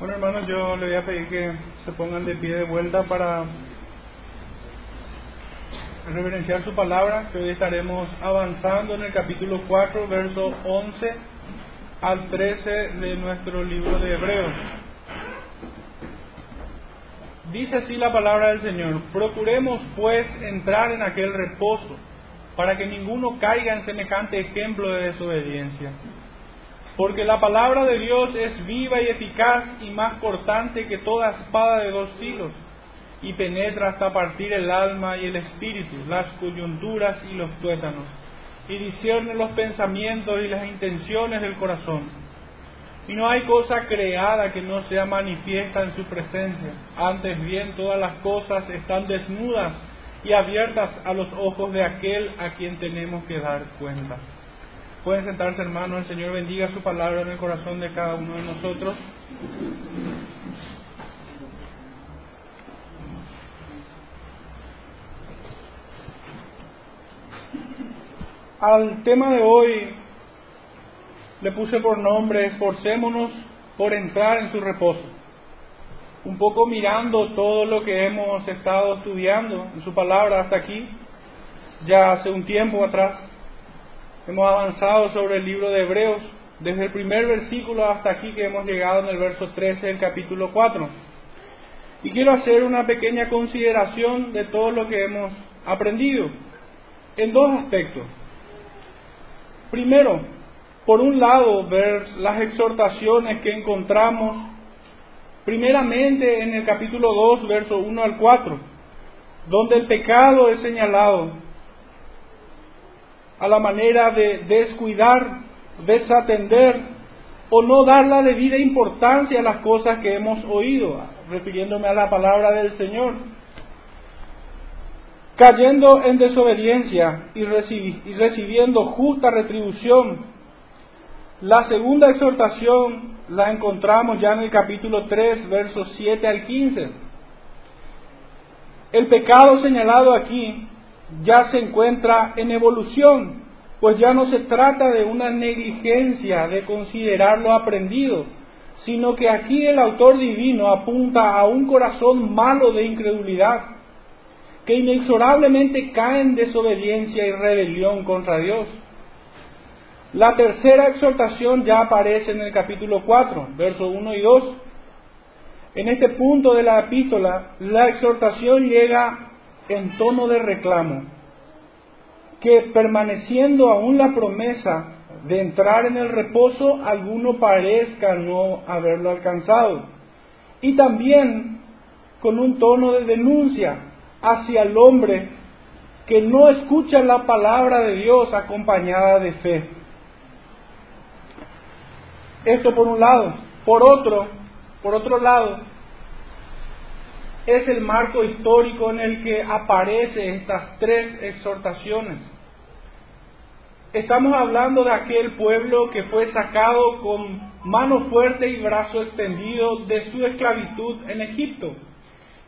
Bueno, hermanos, yo le voy a pedir que se pongan de pie de vuelta para reverenciar su palabra, que hoy estaremos avanzando en el capítulo 4, verso 11 al 13 de nuestro libro de Hebreos. Dice así la palabra del Señor, procuremos pues entrar en aquel reposo, para que ninguno caiga en semejante ejemplo de desobediencia. Porque la palabra de Dios es viva y eficaz y más cortante que toda espada de dos filos, y penetra hasta partir el alma y el espíritu, las coyunturas y los tuétanos, y discierne los pensamientos y las intenciones del corazón. Y no hay cosa creada que no sea manifiesta en su presencia. Antes bien, todas las cosas están desnudas y abiertas a los ojos de aquel a quien tenemos que dar cuenta. Pueden sentarse hermanos, el Señor bendiga su palabra en el corazón de cada uno de nosotros. Al tema de hoy le puse por nombre esforcémonos por entrar en su reposo. Un poco mirando todo lo que hemos estado estudiando en su palabra hasta aquí, ya hace un tiempo atrás. Hemos avanzado sobre el libro de Hebreos, desde el primer versículo hasta aquí que hemos llegado en el verso 13 del capítulo 4. Y quiero hacer una pequeña consideración de todo lo que hemos aprendido en dos aspectos. Primero, por un lado, ver las exhortaciones que encontramos primeramente en el capítulo 2, verso 1 al 4, donde el pecado es señalado a la manera de descuidar, desatender o no dar la debida importancia a las cosas que hemos oído, refiriéndome a la palabra del Señor, cayendo en desobediencia y, recibiendo justa retribución. La segunda exhortación la encontramos ya en el capítulo 3, versos 7 al 15. El pecado señalado aquí ya se encuentra en evolución, pues ya no se trata de una negligencia de considerar lo aprendido, sino que aquí el autor divino apunta a un corazón malo de incredulidad, que inexorablemente cae en desobediencia y rebelión contra Dios. La tercera exhortación ya aparece en el capítulo 4, versos 1 y 2. En este punto de la epístola, la exhortación llega en tono de reclamo, que permaneciendo aún la promesa de entrar en el reposo, alguno parezca no haberlo alcanzado. Y también con un tono de denuncia hacia el hombre que no escucha la palabra de Dios acompañada de fe. Esto por un lado. Por otro, por otro lado, es el marco histórico en el que aparecen estas tres exhortaciones. Estamos hablando de aquel pueblo que fue sacado con mano fuerte y brazo extendido de su esclavitud en Egipto,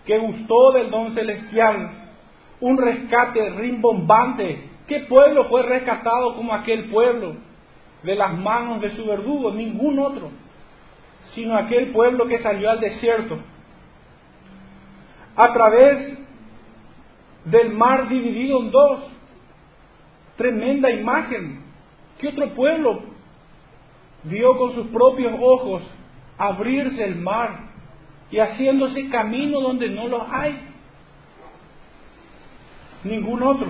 que gustó del don celestial, un rescate rimbombante. ¿Qué pueblo fue rescatado como aquel pueblo de las manos de su verdugo? Ningún otro, sino aquel pueblo que salió al desierto a través del mar dividido en dos. Tremenda imagen. ¿Qué otro pueblo vio con sus propios ojos abrirse el mar y haciéndose camino donde no lo hay? Ningún otro.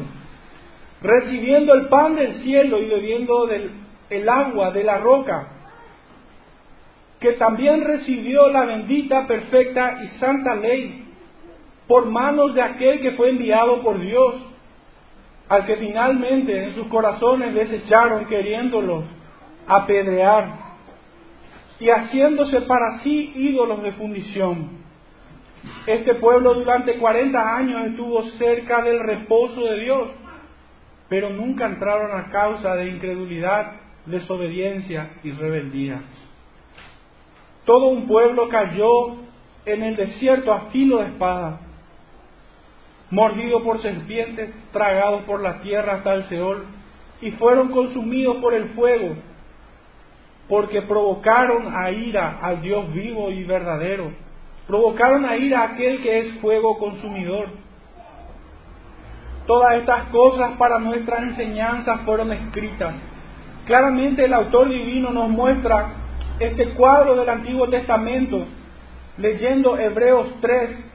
Recibiendo el pan del cielo y bebiendo del el agua de la roca, que también recibió la bendita, perfecta y santa ley por manos de aquel que fue enviado por Dios, al que finalmente en sus corazones desecharon queriéndolo apedrear y haciéndose para sí ídolos de fundición. Este pueblo durante 40 años estuvo cerca del reposo de Dios, pero nunca entraron a causa de incredulidad, desobediencia y rebeldía. Todo un pueblo cayó en el desierto a filo de espada mordidos por serpientes, tragados por la tierra hasta el Seol, y fueron consumidos por el fuego. porque provocaron a ira al Dios vivo y verdadero, provocaron a ira a aquel que es fuego consumidor. Todas estas cosas para nuestra enseñanza fueron escritas. Claramente el autor divino nos muestra este cuadro del Antiguo Testamento leyendo Hebreos 3,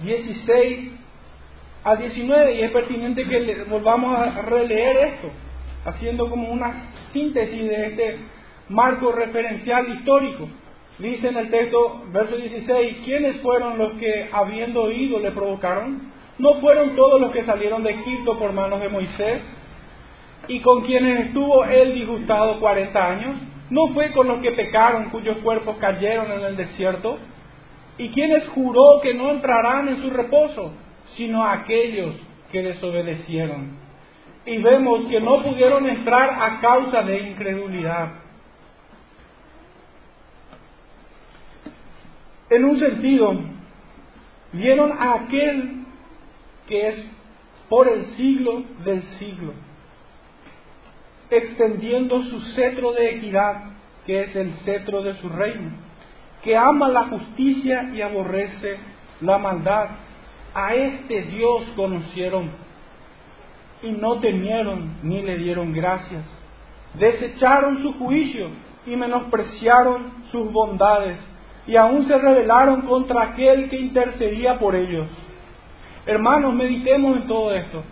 16 a 19 y es pertinente que volvamos a releer esto, haciendo como una síntesis de este marco referencial histórico. Dice en el texto, verso 16, ¿quiénes fueron los que habiendo oído le provocaron? ¿No fueron todos los que salieron de Egipto por manos de Moisés? ¿Y con quienes estuvo él disgustado 40 años? ¿No fue con los que pecaron cuyos cuerpos cayeron en el desierto? ¿Y quienes juró que no entrarán en su reposo, sino aquellos que desobedecieron? Y vemos que no pudieron entrar a causa de incredulidad. En un sentido, vieron a aquel que es por el siglo del siglo extendiendo su cetro de equidad, que es el cetro de su reino, que ama la justicia y aborrece la maldad. A este Dios conocieron y no temieron ni le dieron gracias. Desecharon su juicio y menospreciaron sus bondades y aún se rebelaron contra aquel que intercedía por ellos. Hermanos, meditemos en todo esto.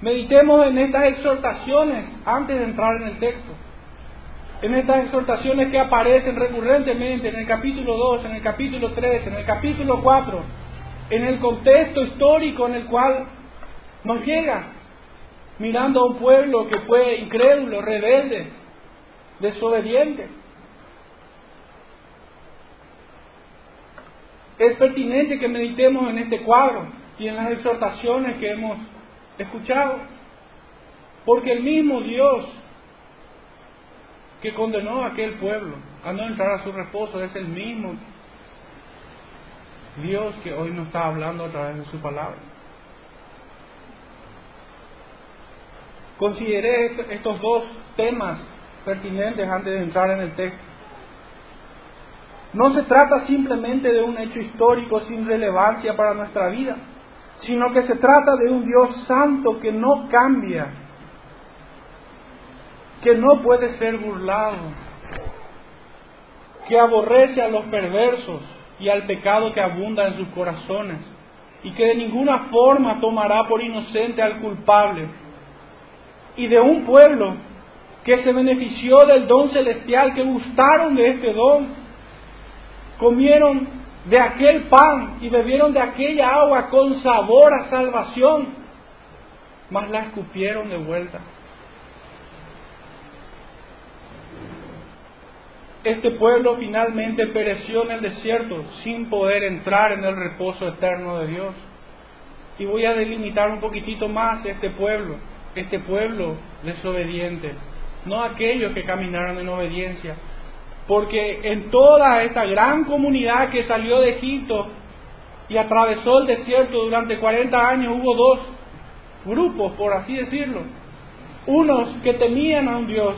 Meditemos en estas exhortaciones antes de entrar en el texto. En estas exhortaciones que aparecen recurrentemente en el capítulo 2, en el capítulo 3, en el capítulo 4, en el contexto histórico en el cual nos llega, mirando a un pueblo que fue incrédulo, rebelde, desobediente. Es pertinente que meditemos en este cuadro y en las exhortaciones que hemos escuchado. Porque el mismo Dios que condenó a aquel pueblo a no entrar a su reposo es el mismo Dios que hoy nos está hablando a través de su palabra. Consideré estos dos temas pertinentes antes de entrar en el texto. No se trata simplemente de un hecho histórico sin relevancia para nuestra vida sino que se trata de un Dios santo que no cambia, que no puede ser burlado, que aborrece a los perversos y al pecado que abunda en sus corazones, y que de ninguna forma tomará por inocente al culpable, y de un pueblo que se benefició del don celestial, que gustaron de este don, comieron de aquel pan y bebieron de aquella agua con sabor a salvación, mas la escupieron de vuelta. Este pueblo finalmente pereció en el desierto sin poder entrar en el reposo eterno de Dios. Y voy a delimitar un poquitito más este pueblo, este pueblo desobediente, no aquellos que caminaron en obediencia, porque en toda esta gran comunidad que salió de Egipto y atravesó el desierto durante 40 años hubo dos grupos, por así decirlo. Unos que temían a un Dios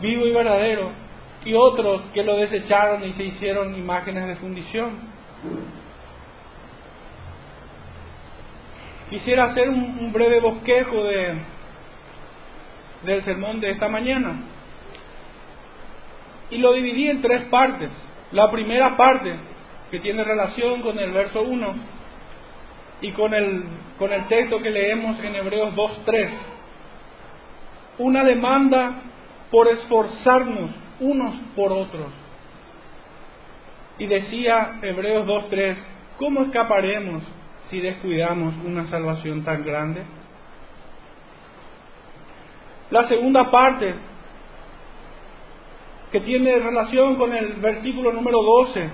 vivo y verdadero y otros que lo desecharon y se hicieron imágenes de fundición. Quisiera hacer un, breve bosquejo de, del sermón de esta mañana y lo dividí en tres partes. La primera parte, que tiene relación con el verso 1 y con el, con el texto que leemos en Hebreos 2.3. Una demanda por esforzarnos unos por otros. Y decía Hebreos 2.3, ¿cómo escaparemos si descuidamos una salvación tan grande? La segunda parte que tiene relación con el versículo número 12.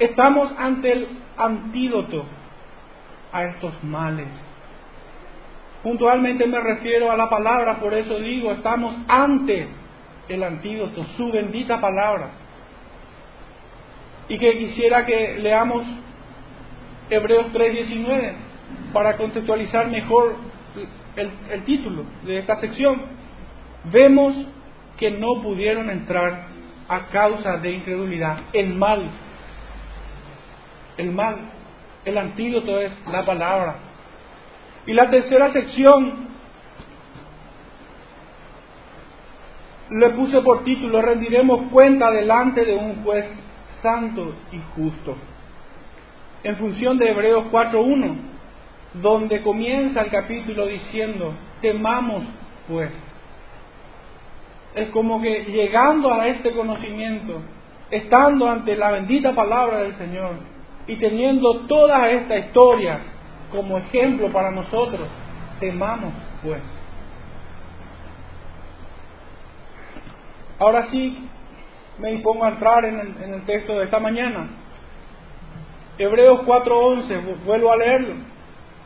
Estamos ante el antídoto a estos males. Puntualmente me refiero a la palabra, por eso digo, estamos ante el antídoto, su bendita palabra. Y que quisiera que leamos Hebreos 3:19 para contextualizar mejor el, el título de esta sección. Vemos que no pudieron entrar a causa de incredulidad. El mal, el mal, el antídoto es la palabra. Y la tercera sección le puse por título, rendiremos cuenta delante de un juez santo y justo. En función de Hebreos 4.1, donde comienza el capítulo diciendo, temamos pues. Es como que llegando a este conocimiento, estando ante la bendita palabra del Señor y teniendo toda esta historia como ejemplo para nosotros, temamos pues. Ahora sí, me dispongo a entrar en el, en el texto de esta mañana. Hebreos 4:11, vuelvo a leerlo.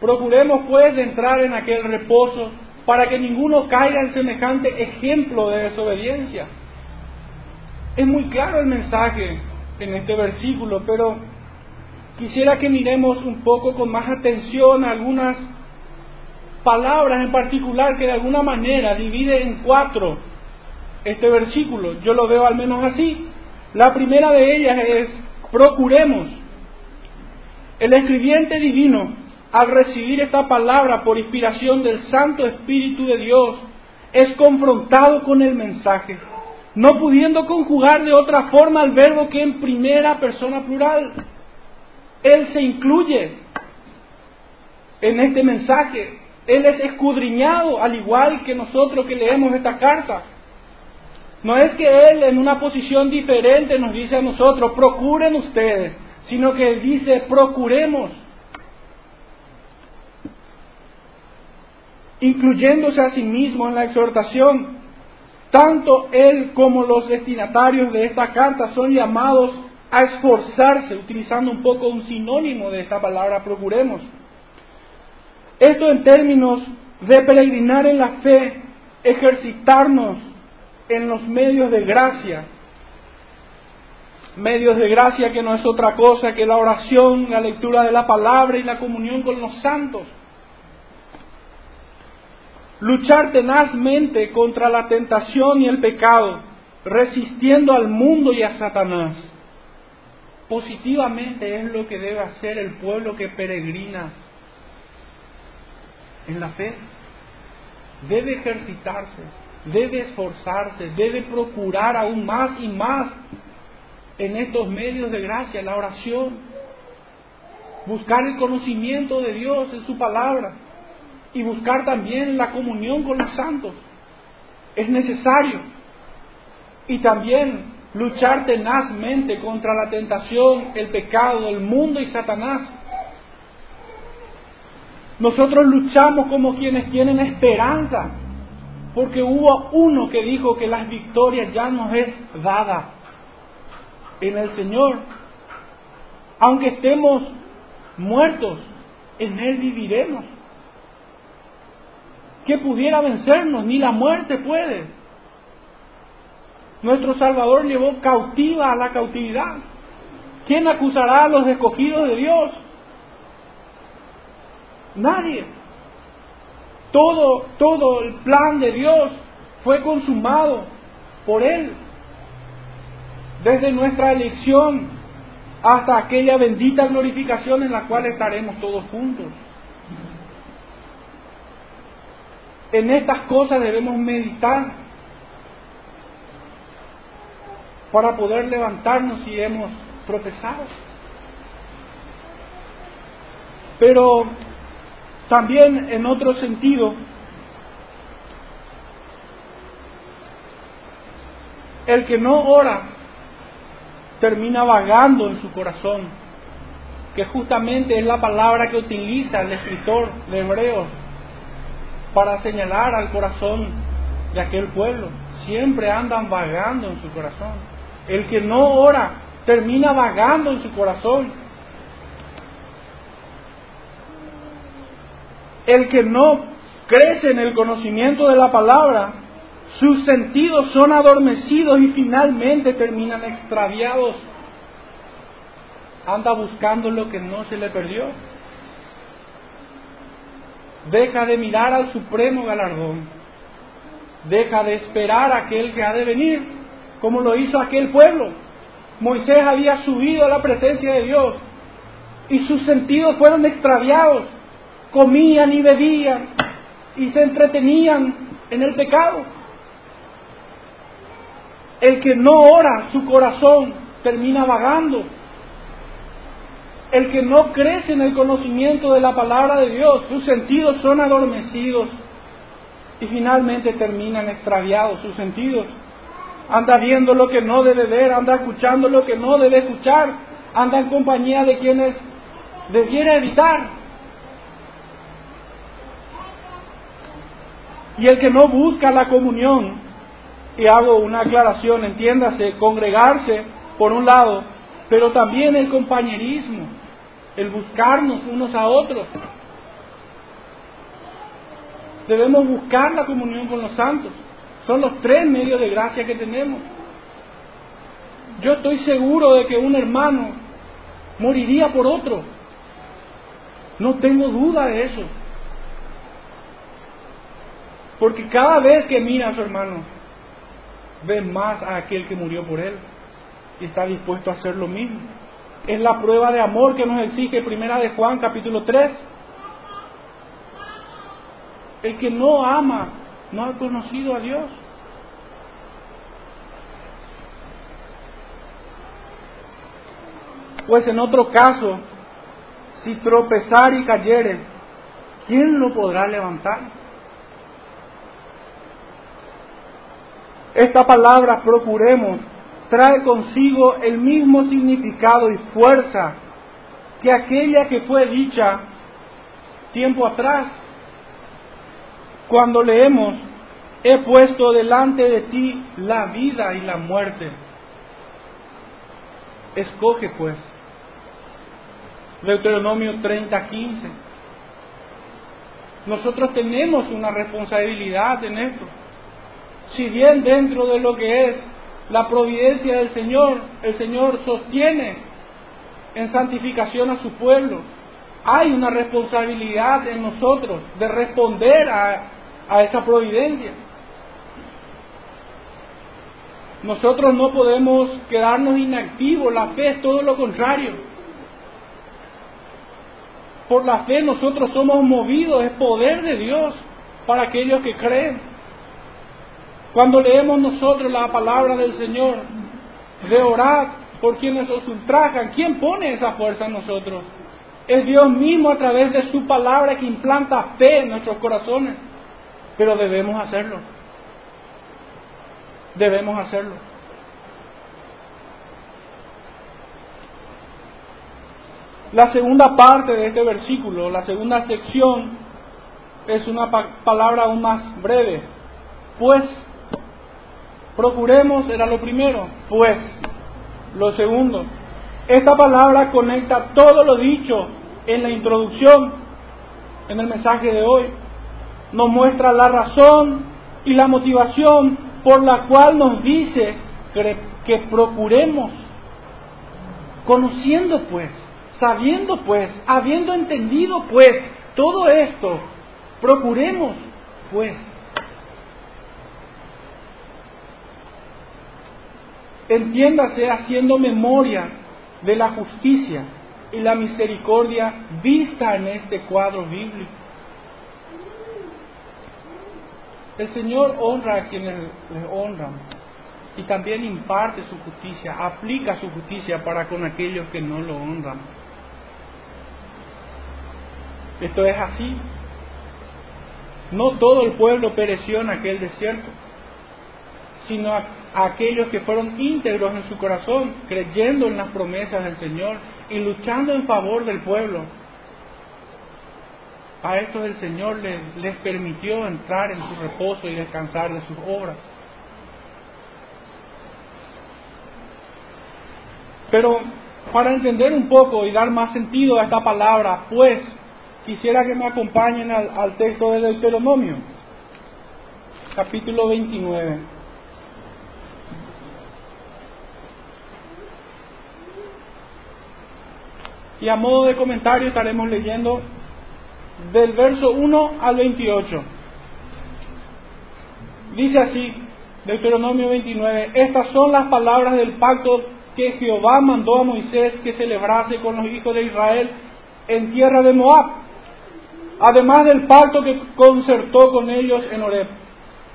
Procuremos pues entrar en aquel reposo para que ninguno caiga en semejante ejemplo de desobediencia. Es muy claro el mensaje en este versículo, pero quisiera que miremos un poco con más atención algunas palabras en particular que de alguna manera divide en cuatro este versículo. Yo lo veo al menos así. La primera de ellas es procuremos. El escribiente divino, al recibir esta palabra por inspiración del Santo Espíritu de Dios, es confrontado con el mensaje, no pudiendo conjugar de otra forma el verbo que en primera persona plural. Él se incluye en este mensaje. Él es escudriñado, al igual que nosotros que leemos esta carta. No es que Él en una posición diferente nos dice a nosotros, procuren ustedes, sino que Él dice, procuremos. Incluyéndose a sí mismo en la exhortación, tanto Él como los destinatarios de esta carta son llamados a esforzarse, utilizando un poco un sinónimo de esta palabra, procuremos. Esto en términos de peregrinar en la fe, ejercitarnos en los medios de gracia. Medios de gracia que no es otra cosa que la oración, la lectura de la palabra y la comunión con los santos. Luchar tenazmente contra la tentación y el pecado, resistiendo al mundo y a Satanás. Positivamente es lo que debe hacer el pueblo que peregrina en la fe. Debe ejercitarse, debe esforzarse, debe procurar aún más y más en estos medios de gracia, la oración, buscar el conocimiento de Dios en su palabra y buscar también la comunión con los santos. Es necesario. Y también luchar tenazmente contra la tentación, el pecado, el mundo y Satanás. Nosotros luchamos como quienes tienen esperanza porque hubo uno que dijo que las victorias ya nos es dada en el Señor. Aunque estemos muertos, en Él viviremos. Que pudiera vencernos, ni la muerte puede. Nuestro Salvador llevó cautiva a la cautividad. ¿Quién acusará a los escogidos de Dios? Nadie. Todo, todo el plan de Dios fue consumado por Él. Desde nuestra elección hasta aquella bendita glorificación en la cual estaremos todos juntos. En estas cosas debemos meditar para poder levantarnos si hemos tropezado. Pero también en otro sentido, el que no ora termina vagando en su corazón, que justamente es la palabra que utiliza el escritor de Hebreos para señalar al corazón de aquel pueblo. Siempre andan vagando en su corazón. El que no ora termina vagando en su corazón. El que no crece en el conocimiento de la palabra, sus sentidos son adormecidos y finalmente terminan extraviados. Anda buscando lo que no se le perdió. Deja de mirar al supremo galardón. deja de esperar a aquel que ha de venir, como lo hizo aquel pueblo. Moisés había subido a la presencia de Dios y sus sentidos fueron extraviados. Comían y bebían y se entretenían en el pecado. El que no ora, su corazón termina vagando. El que no crece en el conocimiento de la palabra de Dios, sus sentidos son adormecidos y finalmente terminan extraviados sus sentidos. Anda viendo lo que no debe ver, anda escuchando lo que no debe escuchar, anda en compañía de quienes debiera evitar. Y el que no busca la comunión, y hago una aclaración, entiéndase, congregarse por un lado, pero también el compañerismo, el buscarnos unos a otros. Debemos buscar la comunión con los santos. Son los tres medios de gracia que tenemos. Yo estoy seguro de que un hermano moriría por otro. No tengo duda de eso. Porque cada vez que mira a su hermano, ve más a aquel que murió por él y está dispuesto a hacer lo mismo. Es la prueba de amor que nos exige Primera de Juan capítulo 3. El que no ama no ha conocido a Dios. Pues en otro caso, si tropezar y cayere, ¿quién lo podrá levantar? Esta palabra procuremos trae consigo el mismo significado y fuerza que aquella que fue dicha tiempo atrás, cuando leemos, he puesto delante de ti la vida y la muerte. Escoge pues. Deuteronomio 30, 15. Nosotros tenemos una responsabilidad en esto. Si bien dentro de lo que es la providencia del Señor, el Señor sostiene en santificación a su pueblo, hay una responsabilidad en nosotros de responder a, a esa providencia. Nosotros no podemos quedarnos inactivos, la fe es todo lo contrario. Por la fe nosotros somos movidos, es poder de Dios para aquellos que creen. Cuando leemos nosotros la palabra del Señor, de orar por quienes os ultrajan, ¿quién pone esa fuerza en nosotros? Es Dios mismo a través de su palabra que implanta fe en nuestros corazones. Pero debemos hacerlo. Debemos hacerlo. La segunda parte de este versículo, la segunda sección, es una palabra aún más breve. Pues Procuremos era lo primero, pues lo segundo. Esta palabra conecta todo lo dicho en la introducción, en el mensaje de hoy. Nos muestra la razón y la motivación por la cual nos dice que, que procuremos, conociendo pues, sabiendo pues, habiendo entendido pues todo esto, procuremos pues entiéndase haciendo memoria de la justicia y la misericordia vista en este cuadro bíblico. El Señor honra a quienes le honran y también imparte su justicia, aplica su justicia para con aquellos que no lo honran. Esto es así. No todo el pueblo pereció en aquel desierto, sino a aquellos que fueron íntegros en su corazón, creyendo en las promesas del Señor y luchando en favor del pueblo. A estos el Señor les, les permitió entrar en su reposo y descansar de sus obras. Pero para entender un poco y dar más sentido a esta palabra, pues quisiera que me acompañen al, al texto de Deuteronomio, capítulo 29. Y a modo de comentario estaremos leyendo del verso 1 al 28. Dice así, Deuteronomio 29, estas son las palabras del pacto que Jehová mandó a Moisés que celebrase con los hijos de Israel en tierra de Moab, además del pacto que concertó con ellos en Horeb.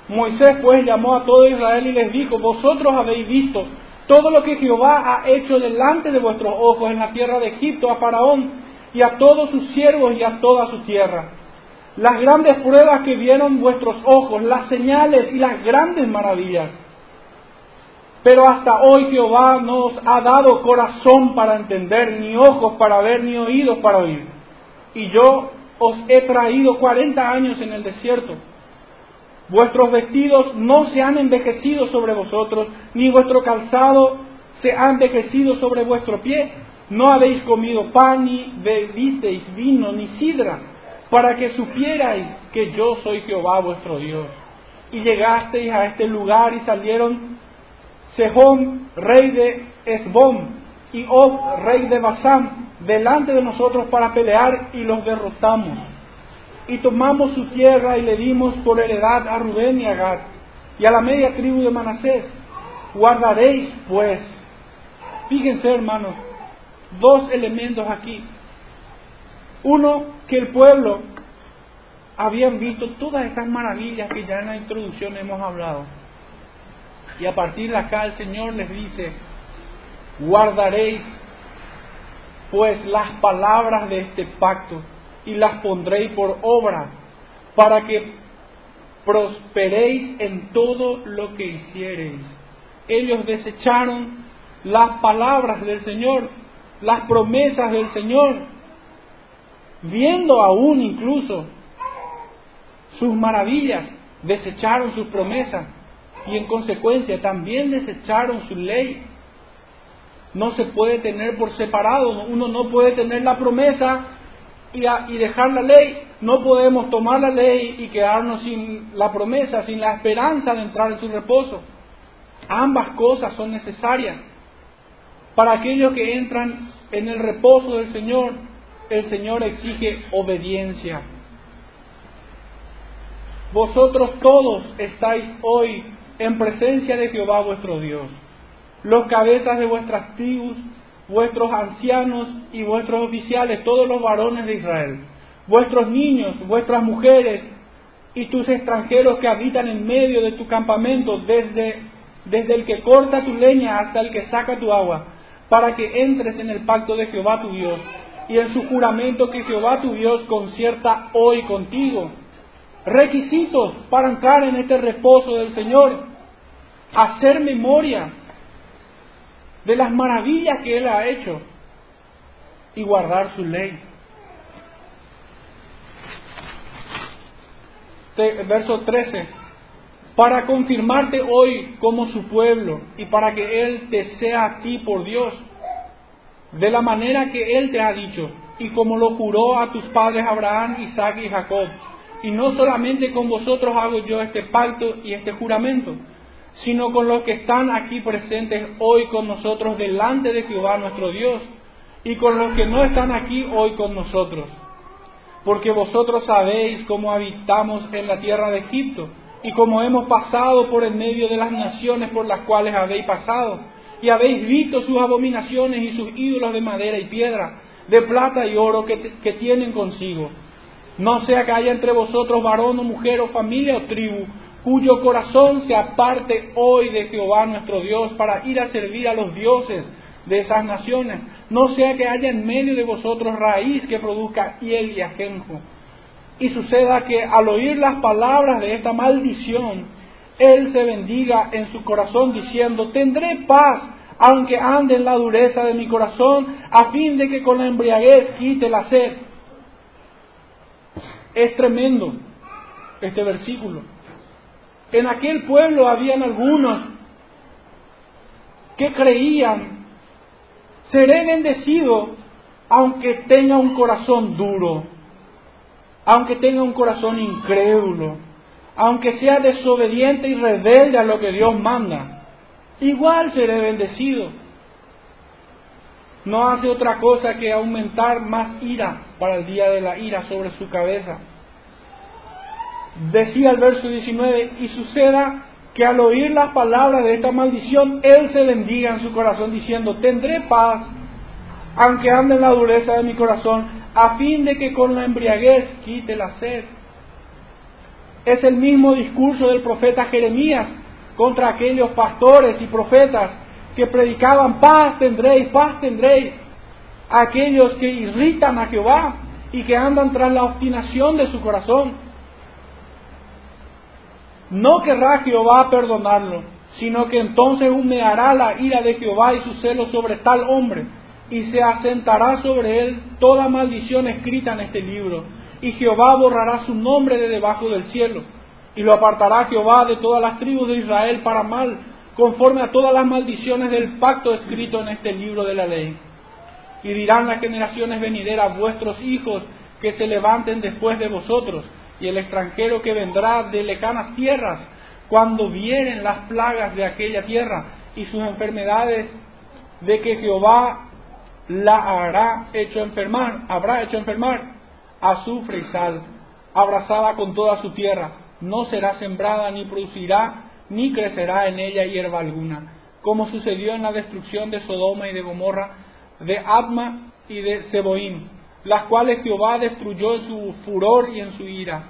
Moisés pues llamó a todo Israel y les dijo, vosotros habéis visto todo lo que Jehová ha hecho delante de vuestros ojos en la tierra de Egipto a Faraón y a todos sus siervos y a toda su tierra. Las grandes pruebas que vieron vuestros ojos, las señales y las grandes maravillas. Pero hasta hoy Jehová no os ha dado corazón para entender, ni ojos para ver, ni oídos para oír. Y yo os he traído cuarenta años en el desierto. Vuestros vestidos no se han envejecido sobre vosotros, ni vuestro calzado se ha envejecido sobre vuestro pie. No habéis comido pan, ni bebisteis vino, ni sidra, para que supierais que yo soy Jehová vuestro Dios. Y llegasteis a este lugar y salieron Sejón, rey de Esbón, y Og, rey de Basán, delante de nosotros para pelear y los derrotamos. Y tomamos su tierra y le dimos por heredad a Rubén y a Gad, y a la media tribu de Manasés. Guardaréis, pues, fíjense hermanos, dos elementos aquí. Uno, que el pueblo habían visto todas estas maravillas que ya en la introducción hemos hablado y a partir de acá el Señor les dice, guardaréis pues las palabras de este pacto y las pondréis por obra para que prosperéis en todo lo que hiciereis. Ellos desecharon las palabras del Señor, las promesas del Señor, viendo aún incluso sus maravillas, desecharon sus promesas y en consecuencia también desecharon su ley. No se puede tener por separado, uno no puede tener la promesa y, dejar la ley, no podemos tomar la ley y quedarnos sin la promesa, sin la esperanza de entrar en su reposo. Ambas cosas son necesarias. Para aquellos que entran en el reposo del Señor, el Señor exige obediencia. Vosotros todos estáis hoy en presencia de Jehová vuestro Dios, los cabezas de vuestras tribus, vuestros ancianos y vuestros oficiales, todos los varones de Israel, vuestros niños, vuestras mujeres y tus extranjeros que habitan en medio de tu campamento, desde, desde el que corta tu leña hasta el que saca tu agua, para que entres en el pacto de Jehová tu Dios y en su juramento que Jehová tu Dios concierta hoy contigo. Requisitos para entrar en este reposo del Señor, hacer memoria de las maravillas que Él ha hecho y guardar su ley. Verso 13, para confirmarte hoy como su pueblo y para que Él te sea a ti por Dios, de la manera que Él te ha dicho y como lo juró a tus padres Abraham, Isaac y Jacob y no solamente con vosotros hago yo este pacto y este juramento, sino con los que están aquí presentes hoy con nosotros delante de Jehová nuestro Dios, y con los que no están aquí hoy con nosotros. Porque vosotros sabéis cómo habitamos en la tierra de Egipto, y cómo hemos pasado por en medio de las naciones por las cuales habéis pasado, y habéis visto sus abominaciones y sus ídolos de madera y piedra, de plata y oro que, que tienen consigo no sea que haya entre vosotros varón o mujer o familia o tribu, cuyo corazón se aparte hoy de Jehová nuestro Dios para ir a servir a los dioses de esas naciones. No sea que haya en medio de vosotros raíz que produzca hiel y ajenjo. Y suceda que al oír las palabras de esta maldición, él se bendiga en su corazón diciendo, tendré paz aunque ande en la dureza de mi corazón, a fin de que con la embriaguez quite la sed. Es tremendo este versículo. En aquel pueblo habían algunos que creían, seré bendecido aunque tenga un corazón duro, aunque tenga un corazón incrédulo, aunque sea desobediente y rebelde a lo que Dios manda, igual seré bendecido. No hace otra cosa que aumentar más ira para el día de la ira sobre su cabeza. Decía el verso 19, y suceda que al oír las palabras de esta maldición, él se bendiga en su corazón diciendo, tendré paz, aunque ande en la dureza de mi corazón, a fin de que con la embriaguez quite la sed. Es el mismo discurso del profeta Jeremías contra aquellos pastores y profetas que predicaban paz tendréis, paz tendréis, aquellos que irritan a Jehová y que andan tras la obstinación de su corazón. No querrá Jehová perdonarlo, sino que entonces humeará la ira de Jehová y su celo sobre tal hombre, y se asentará sobre él toda maldición escrita en este libro, y Jehová borrará su nombre de debajo del cielo, y lo apartará Jehová de todas las tribus de Israel para mal, conforme a todas las maldiciones del pacto escrito en este libro de la ley. Y dirán las generaciones venideras, vuestros hijos que se levanten después de vosotros, y el extranjero que vendrá de lejanas tierras, cuando vienen las plagas de aquella tierra y sus enfermedades, de que Jehová la hará hecho enfermar, habrá hecho enfermar, azufre y sal, abrazada con toda su tierra, no será sembrada ni producirá ni crecerá en ella hierba alguna, como sucedió en la destrucción de Sodoma y de Gomorra, de Adma y de Seboim, las cuales Jehová destruyó en su furor y en su ira.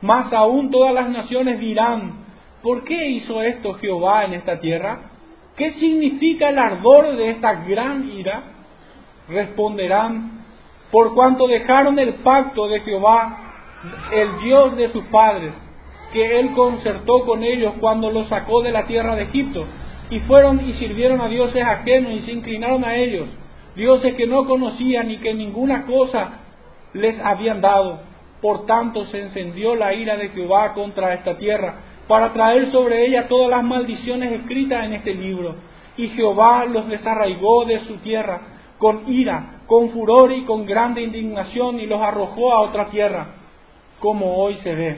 Más aún todas las naciones dirán, ¿por qué hizo esto Jehová en esta tierra? ¿Qué significa el ardor de esta gran ira? Responderán, por cuanto dejaron el pacto de Jehová, el Dios de sus padres, que él concertó con ellos cuando los sacó de la tierra de Egipto, y fueron y sirvieron a dioses ajenos y se inclinaron a ellos dioses que no conocían ni que ninguna cosa les habían dado. Por tanto se encendió la ira de Jehová contra esta tierra, para traer sobre ella todas las maldiciones escritas en este libro. Y Jehová los desarraigó de su tierra con ira, con furor y con grande indignación, y los arrojó a otra tierra, como hoy se ve.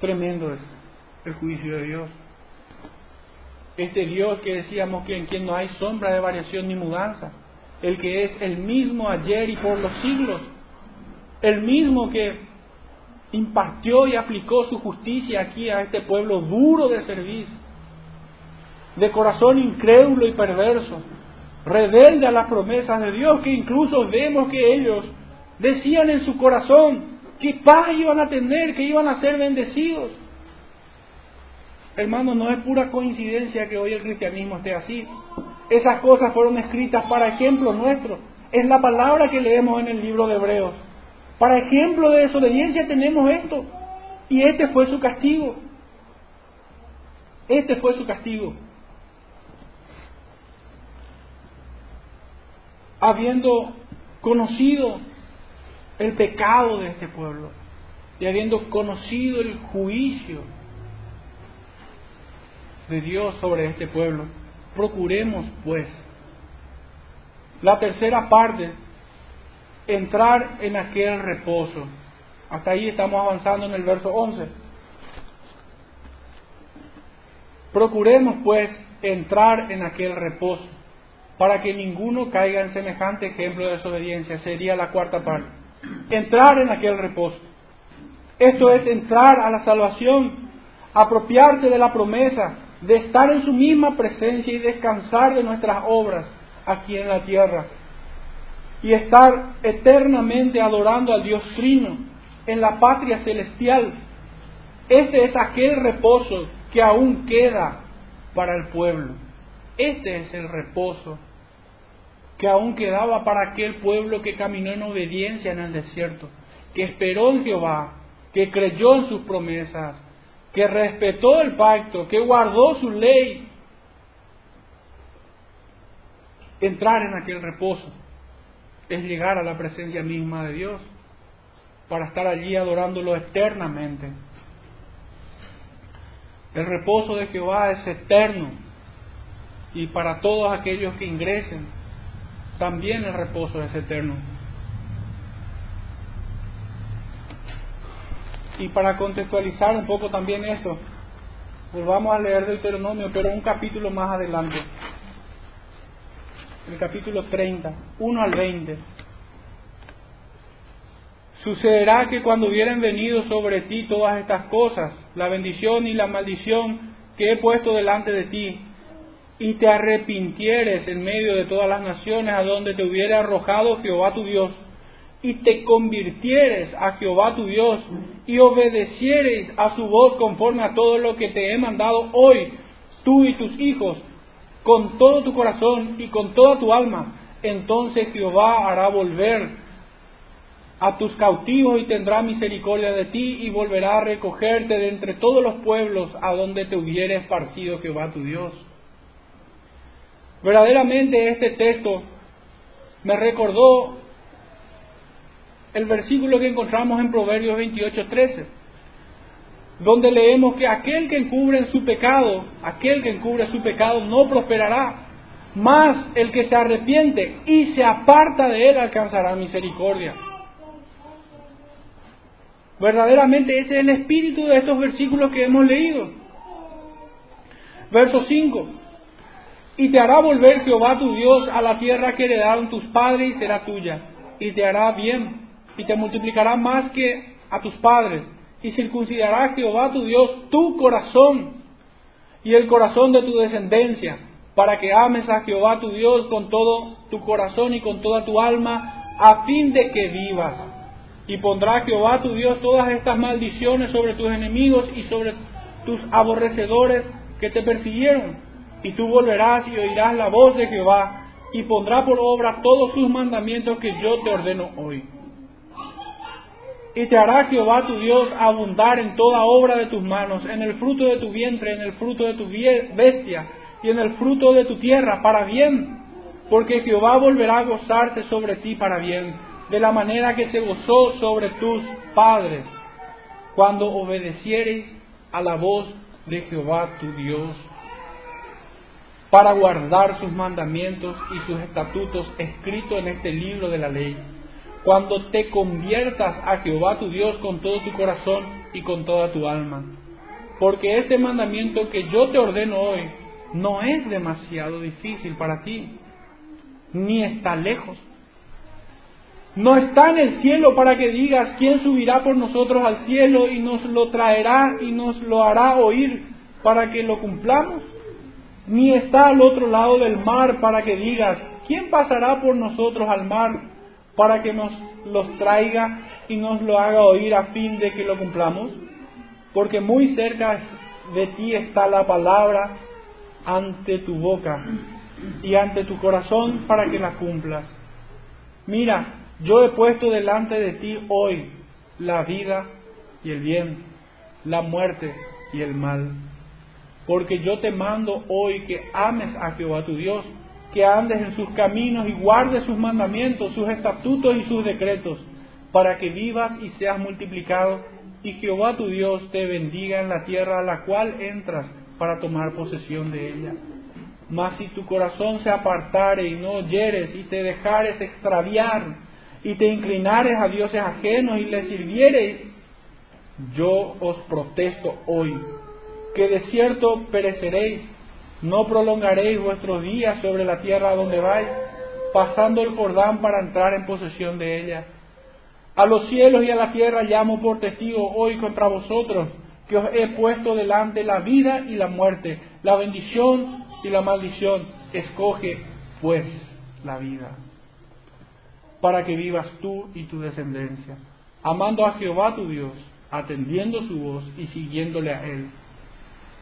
Tremendo es el juicio de Dios este Dios que decíamos que en quien no hay sombra de variación ni mudanza, el que es el mismo ayer y por los siglos, el mismo que impartió y aplicó su justicia aquí a este pueblo duro de servir, de corazón incrédulo y perverso, rebelde a las promesas de Dios, que incluso vemos que ellos decían en su corazón que paz iban a tener, que iban a ser bendecidos. Hermano, no es pura coincidencia que hoy el cristianismo esté así. Esas cosas fueron escritas para ejemplo nuestro. Es la palabra que leemos en el libro de Hebreos. Para ejemplo de desobediencia tenemos esto. Y este fue su castigo. Este fue su castigo. Habiendo conocido el pecado de este pueblo y habiendo conocido el juicio de Dios sobre este pueblo. Procuremos, pues, la tercera parte, entrar en aquel reposo. Hasta ahí estamos avanzando en el verso 11. Procuremos, pues, entrar en aquel reposo, para que ninguno caiga en semejante ejemplo de desobediencia. Sería la cuarta parte. Entrar en aquel reposo. Esto es entrar a la salvación, apropiarse de la promesa, de estar en su misma presencia y descansar de nuestras obras aquí en la tierra y estar eternamente adorando al Dios Trino en la patria celestial. Este es aquel reposo que aún queda para el pueblo. Este es el reposo que aún quedaba para aquel pueblo que caminó en obediencia en el desierto, que esperó en Jehová, que creyó en sus promesas, que respetó el pacto, que guardó su ley, entrar en aquel reposo es llegar a la presencia misma de Dios para estar allí adorándolo eternamente. El reposo de Jehová es eterno y para todos aquellos que ingresen también el reposo es eterno. Y para contextualizar un poco también esto, pues vamos a leer Deuteronomio, pero un capítulo más adelante. El capítulo 30, 1 al 20. Sucederá que cuando hubieran venido sobre ti todas estas cosas, la bendición y la maldición que he puesto delante de ti, y te arrepintieres en medio de todas las naciones a donde te hubiera arrojado Jehová tu Dios, y te convirtieres a Jehová tu Dios, y obedecieres a su voz conforme a todo lo que te he mandado hoy, tú y tus hijos, con todo tu corazón y con toda tu alma, entonces Jehová hará volver a tus cautivos y tendrá misericordia de ti y volverá a recogerte de entre todos los pueblos a donde te hubiere esparcido Jehová tu Dios. Verdaderamente este texto me recordó el versículo que encontramos en Proverbios 28:13, donde leemos que aquel que encubre su pecado, aquel que encubre su pecado no prosperará, mas el que se arrepiente y se aparta de él alcanzará misericordia. Verdaderamente ese es el espíritu de estos versículos que hemos leído. Verso 5. Y te hará volver Jehová tu Dios a la tierra que heredaron tus padres y será tuya. Y te hará bien. Y te multiplicará más que a tus padres. Y circuncidará Jehová tu Dios tu corazón y el corazón de tu descendencia, para que ames a Jehová tu Dios con todo tu corazón y con toda tu alma, a fin de que vivas y pondrá Jehová tu Dios todas estas maldiciones sobre tus enemigos y sobre tus aborrecedores que te persiguieron. Y tú volverás y oirás la voz de Jehová y pondrá por obra todos sus mandamientos que yo te ordeno hoy. Y te hará Jehová tu Dios abundar en toda obra de tus manos, en el fruto de tu vientre, en el fruto de tu bestia y en el fruto de tu tierra, para bien, porque Jehová volverá a gozarse sobre ti para bien de la manera que se gozó sobre tus padres, cuando obedeciereis a la voz de Jehová tu Dios, para guardar sus mandamientos y sus estatutos escritos en este libro de la ley, cuando te conviertas a Jehová tu Dios con todo tu corazón y con toda tu alma. Porque este mandamiento que yo te ordeno hoy no es demasiado difícil para ti, ni está lejos no está en el cielo para que digas quién subirá por nosotros al cielo y nos lo traerá y nos lo hará oír para que lo cumplamos. Ni está al otro lado del mar para que digas quién pasará por nosotros al mar para que nos los traiga y nos lo haga oír a fin de que lo cumplamos. Porque muy cerca de ti está la palabra ante tu boca y ante tu corazón para que la cumplas. Mira, yo he puesto delante de ti hoy la vida y el bien, la muerte y el mal. Porque yo te mando hoy que ames a Jehová tu Dios, que andes en sus caminos y guardes sus mandamientos, sus estatutos y sus decretos, para que vivas y seas multiplicado, y Jehová tu Dios te bendiga en la tierra a la cual entras para tomar posesión de ella. Mas si tu corazón se apartare y no oyeres y te dejares extraviar, y te inclinares a dioses ajenos y les sirviereis, yo os protesto hoy, que de cierto pereceréis, no prolongaréis vuestros días sobre la tierra donde vais, pasando el Jordán para entrar en posesión de ella. A los cielos y a la tierra llamo por testigo hoy contra vosotros, que os he puesto delante la vida y la muerte, la bendición y la maldición. Escoge, pues, la vida para que vivas tú y tu descendencia, amando a Jehová tu Dios, atendiendo su voz y siguiéndole a Él,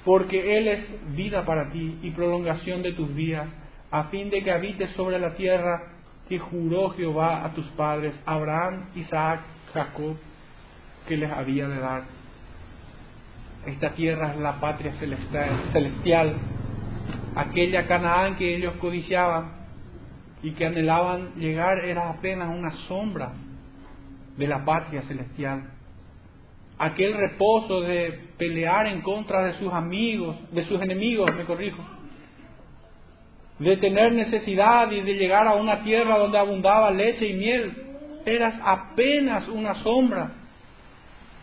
porque Él es vida para ti y prolongación de tus días, a fin de que habites sobre la tierra que juró Jehová a tus padres, Abraham, Isaac, Jacob, que les había de dar. Esta tierra es la patria celestial, aquella Canaán que ellos codiciaban, y que anhelaban llegar era apenas una sombra de la patria celestial. Aquel reposo de pelear en contra de sus amigos, de sus enemigos, me corrijo, de tener necesidad y de llegar a una tierra donde abundaba leche y miel, eras apenas una sombra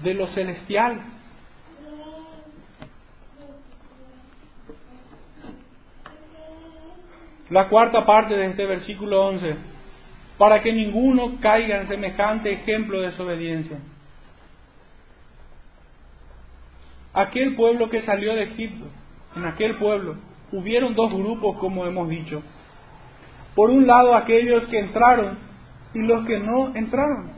de lo celestial. La cuarta parte de este versículo 11 para que ninguno caiga en semejante ejemplo de desobediencia. Aquel pueblo que salió de Egipto, en aquel pueblo, hubieron dos grupos, como hemos dicho. Por un lado, aquellos que entraron y los que no entraron.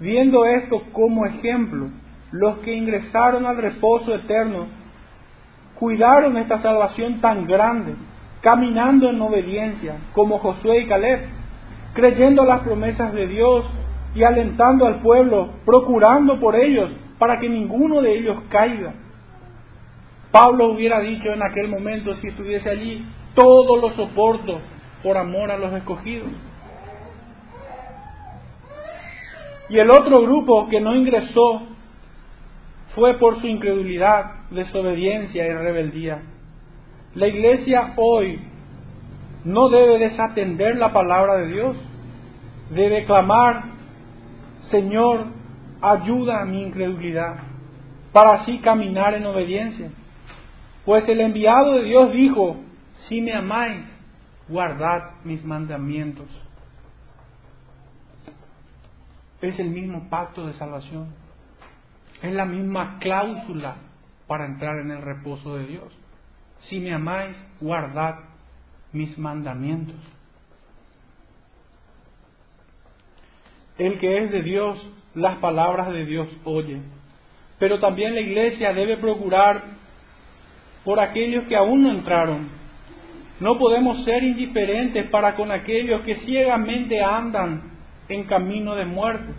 Viendo esto como ejemplo, los que ingresaron al reposo eterno cuidaron esta salvación tan grande, caminando en obediencia, como Josué y Caleb, creyendo las promesas de Dios y alentando al pueblo, procurando por ellos, para que ninguno de ellos caiga. Pablo hubiera dicho en aquel momento, si estuviese allí, todo lo soporto por amor a los escogidos. Y el otro grupo que no ingresó fue por su incredulidad, desobediencia y rebeldía. La iglesia hoy no debe desatender la palabra de Dios, debe clamar, Señor, ayuda a mi incredulidad, para así caminar en obediencia. Pues el enviado de Dios dijo, si me amáis, guardad mis mandamientos. Es el mismo pacto de salvación. Es la misma cláusula para entrar en el reposo de Dios. Si me amáis, guardad mis mandamientos. El que es de Dios, las palabras de Dios oye. Pero también la iglesia debe procurar por aquellos que aún no entraron. No podemos ser indiferentes para con aquellos que ciegamente andan en camino de muerte.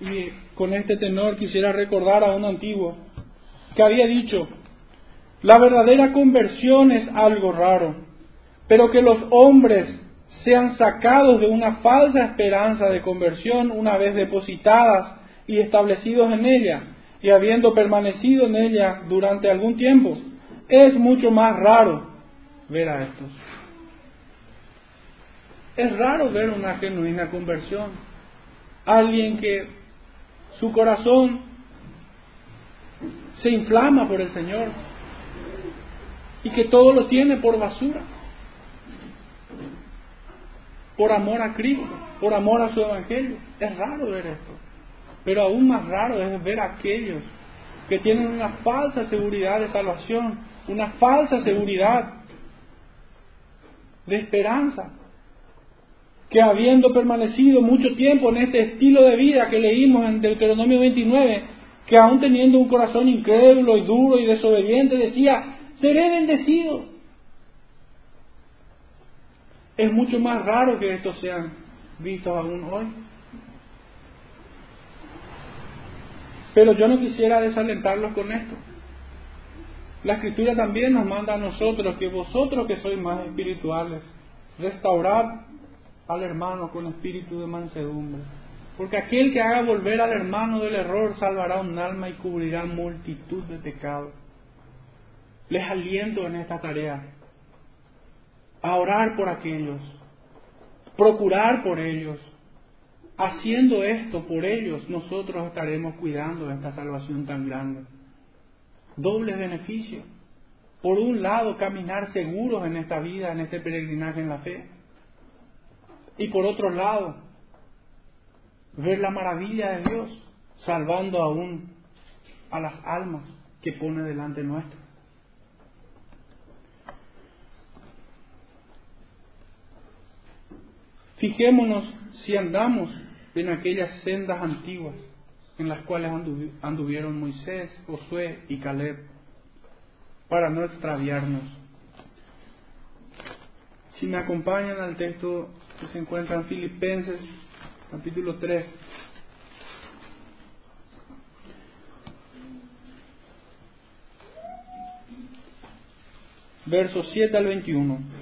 Y con este tenor quisiera recordar a un antiguo que había dicho, la verdadera conversión es algo raro, pero que los hombres sean sacados de una falsa esperanza de conversión una vez depositadas y establecidos en ella, y habiendo permanecido en ella durante algún tiempo, es mucho más raro ver a estos. Es raro ver una genuina conversión. Alguien que su corazón se inflama por el Señor y que todo lo tiene por basura. Por amor a Cristo, por amor a su Evangelio. Es raro ver esto. Pero aún más raro es ver a aquellos que tienen una falsa seguridad de salvación, una falsa seguridad de esperanza, que habiendo permanecido mucho tiempo en este estilo de vida que leímos en Deuteronomio 29, que aún teniendo un corazón incrédulo y duro y desobediente, decía, seré bendecido. Es mucho más raro que estos sean vistos aún hoy. Pero yo no quisiera desalentarlos con esto. La escritura también nos manda a nosotros que vosotros que sois más espirituales, restaurad al hermano con espíritu de mansedumbre. Porque aquel que haga volver al hermano del error salvará un alma y cubrirá multitud de pecados. Les aliento en esta tarea a orar por aquellos, procurar por ellos, Haciendo esto por ellos, nosotros estaremos cuidando esta salvación tan grande. Doble beneficio. Por un lado, caminar seguros en esta vida, en este peregrinaje en la fe. Y por otro lado, ver la maravilla de Dios, salvando aún a las almas que pone delante nuestro. Fijémonos si andamos en aquellas sendas antiguas en las cuales anduvieron Moisés, Josué y Caleb, para no extraviarnos. Si me acompañan al texto que se encuentra en Filipenses, capítulo 3. Versos 7 al 21.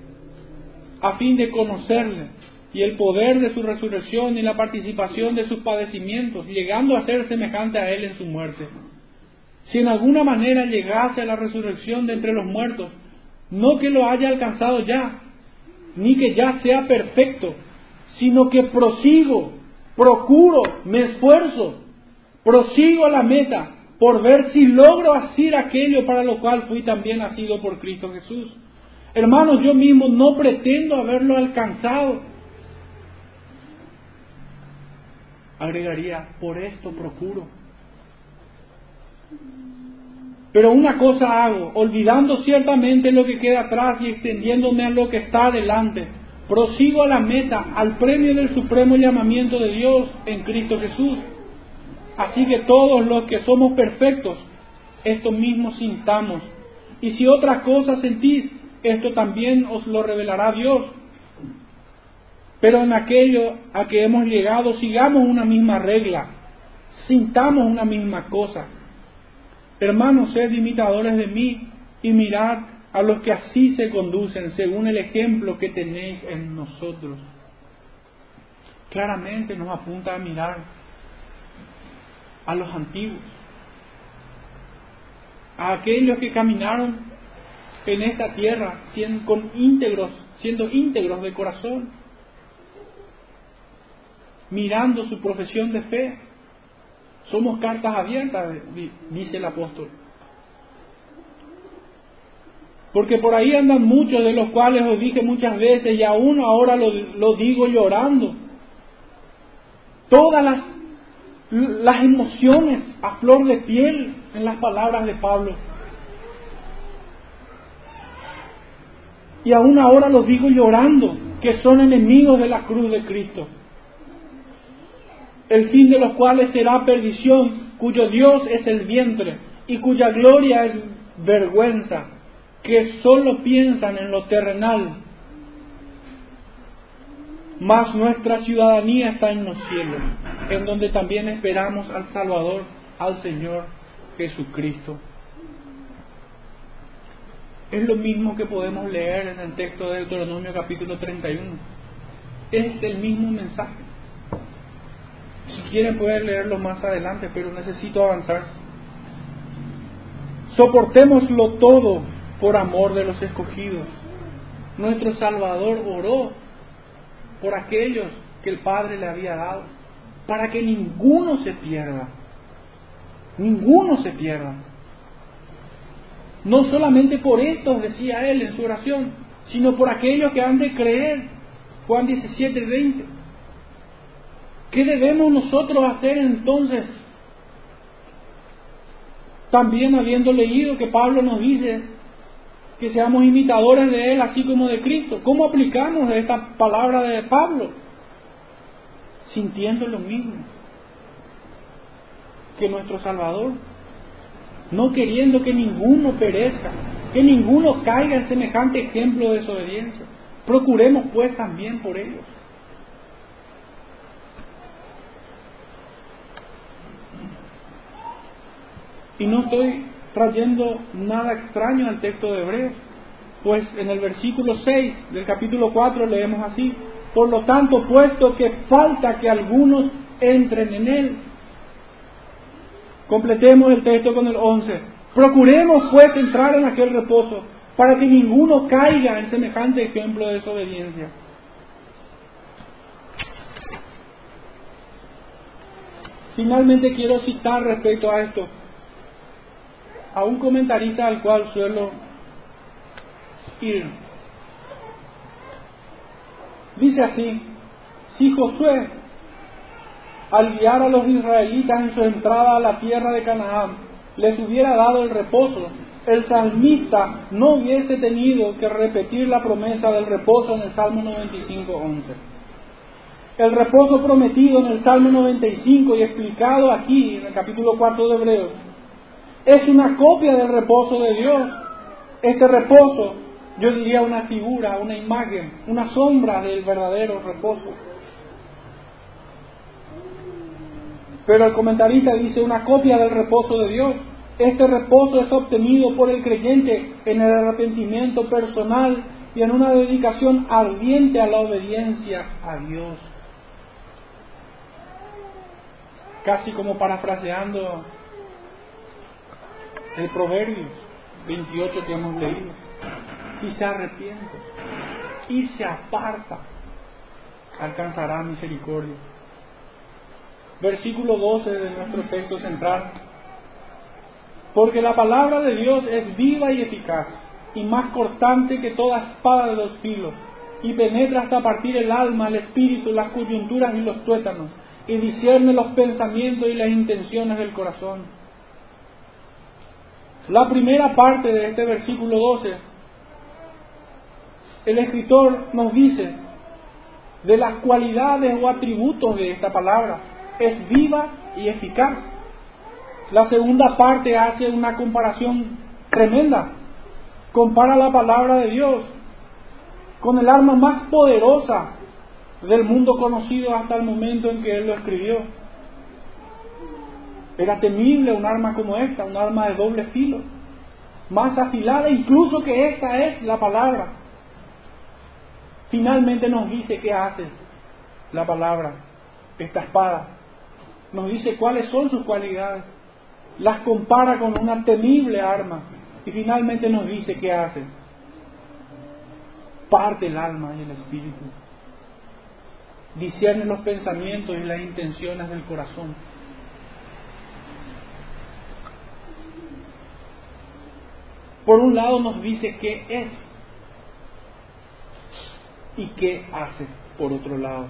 a fin de conocerle y el poder de su resurrección y la participación de sus padecimientos, llegando a ser semejante a él en su muerte. Si en alguna manera llegase a la resurrección de entre los muertos, no que lo haya alcanzado ya, ni que ya sea perfecto, sino que prosigo, procuro, me esfuerzo, prosigo a la meta por ver si logro hacer aquello para lo cual fui también nacido por Cristo Jesús. Hermanos, yo mismo no pretendo haberlo alcanzado. Agregaría, por esto procuro. Pero una cosa hago, olvidando ciertamente lo que queda atrás y extendiéndome a lo que está adelante, prosigo a la meta, al premio del supremo llamamiento de Dios en Cristo Jesús. Así que todos los que somos perfectos, esto mismo sintamos. Y si otra cosa sentís, esto también os lo revelará Dios. Pero en aquello a que hemos llegado, sigamos una misma regla, sintamos una misma cosa. Hermanos, sed imitadores de mí y mirad a los que así se conducen, según el ejemplo que tenéis en nosotros. Claramente nos apunta a mirar a los antiguos, a aquellos que caminaron en esta tierra siendo, con íntegros, siendo íntegros de corazón, mirando su profesión de fe. Somos cartas abiertas, dice el apóstol. Porque por ahí andan muchos de los cuales os dije muchas veces y aún ahora lo, lo digo llorando. Todas las, las emociones a flor de piel en las palabras de Pablo. Y aún ahora los digo llorando, que son enemigos de la cruz de Cristo el fin de los cuales será perdición, cuyo Dios es el vientre y cuya gloria es vergüenza, que solo piensan en lo terrenal. Mas nuestra ciudadanía está en los cielos, en donde también esperamos al Salvador, al Señor Jesucristo. Es lo mismo que podemos leer en el texto de Deuteronomio capítulo 31. Es el mismo mensaje. Si quieren pueden leerlo más adelante, pero necesito avanzar. Soportémoslo todo por amor de los escogidos. Nuestro Salvador oró por aquellos que el Padre le había dado, para que ninguno se pierda. Ninguno se pierda. No solamente por estos, decía él en su oración, sino por aquellos que han de creer. Juan 17, 20. ¿Qué debemos nosotros hacer entonces? También habiendo leído que Pablo nos dice que seamos imitadores de Él así como de Cristo. ¿Cómo aplicamos esta palabra de Pablo? Sintiendo lo mismo que nuestro Salvador, no queriendo que ninguno perezca, que ninguno caiga en semejante ejemplo de desobediencia. Procuremos pues también por ellos. Y no estoy trayendo nada extraño al texto de Hebreos, pues en el versículo 6 del capítulo 4 leemos así, por lo tanto, puesto que falta que algunos entren en él. Completemos el texto con el 11. Procuremos pues entrar en aquel reposo, para que ninguno caiga en semejante ejemplo de desobediencia. Finalmente quiero citar respecto a esto a un comentarista al cual suelo ir. Dice así, si Josué, al guiar a los israelitas en su entrada a la tierra de Canaán, les hubiera dado el reposo, el salmista no hubiese tenido que repetir la promesa del reposo en el Salmo 95.11. El reposo prometido en el Salmo 95 y explicado aquí en el capítulo 4 de Hebreos es una copia del reposo de Dios. Este reposo, yo diría una figura, una imagen, una sombra del verdadero reposo. Pero el comentarista dice una copia del reposo de Dios. Este reposo es obtenido por el creyente en el arrepentimiento personal y en una dedicación ardiente a la obediencia a Dios. Casi como parafraseando el Proverbio 28 que hemos leído. Y se arrepiente y se aparta, alcanzará misericordia. Versículo 12 de nuestro texto central. Porque la palabra de Dios es viva y eficaz, y más cortante que toda espada de dos filos, y penetra hasta partir el alma, el espíritu, las coyunturas y los tuétanos, y discierne los pensamientos y las intenciones del corazón. La primera parte de este versículo 12, el escritor nos dice de las cualidades o atributos de esta palabra. Es viva y eficaz. La segunda parte hace una comparación tremenda. Compara la palabra de Dios con el arma más poderosa del mundo conocido hasta el momento en que él lo escribió. Era temible un arma como esta, un arma de doble filo, más afilada incluso que esta es la palabra. Finalmente nos dice qué hace la palabra, esta espada. Nos dice cuáles son sus cualidades las compara con una temible arma y finalmente nos dice qué hace. Parte el alma y el espíritu. Discierne los pensamientos y las intenciones del corazón. Por un lado nos dice qué es y qué hace por otro lado.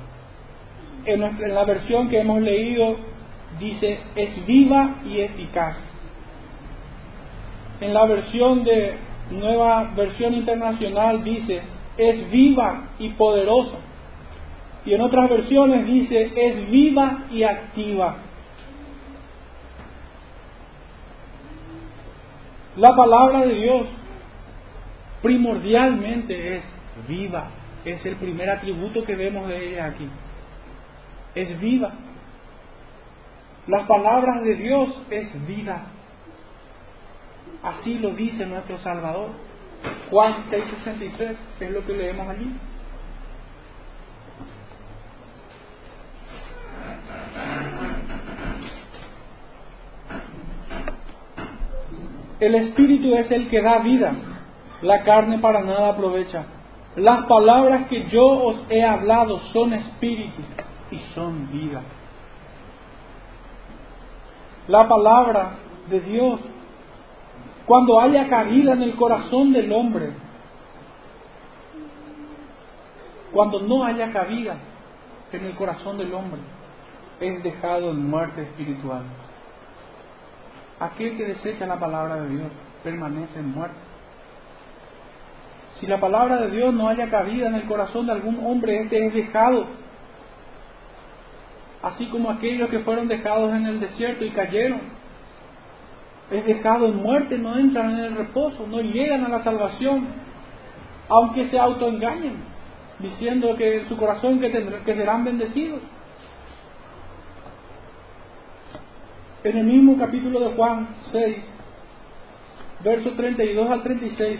En, en la versión que hemos leído dice es viva y eficaz. En la versión de nueva versión internacional dice es viva y poderosa. Y en otras versiones dice es viva y activa. La palabra de Dios primordialmente es viva. Es el primer atributo que vemos de ella aquí. Es viva. Las palabras de Dios es vida. Así lo dice nuestro Salvador. Juan 6:63 es lo que leemos allí. El espíritu es el que da vida, la carne para nada aprovecha. Las palabras que yo os he hablado son espíritu y son vida la palabra de Dios, cuando haya cabida en el corazón del hombre, cuando no haya cabida en el corazón del hombre, es dejado en muerte espiritual. Aquel que desecha la palabra de Dios permanece en muerte. Si la palabra de Dios no haya cabida en el corazón de algún hombre, este es dejado así como aquellos que fueron dejados en el desierto y cayeron. Es dejado en muerte, no entran en el reposo, no llegan a la salvación, aunque se autoengañen, diciendo que en su corazón que, que serán bendecidos. En el mismo capítulo de Juan 6, versos 32 al 36,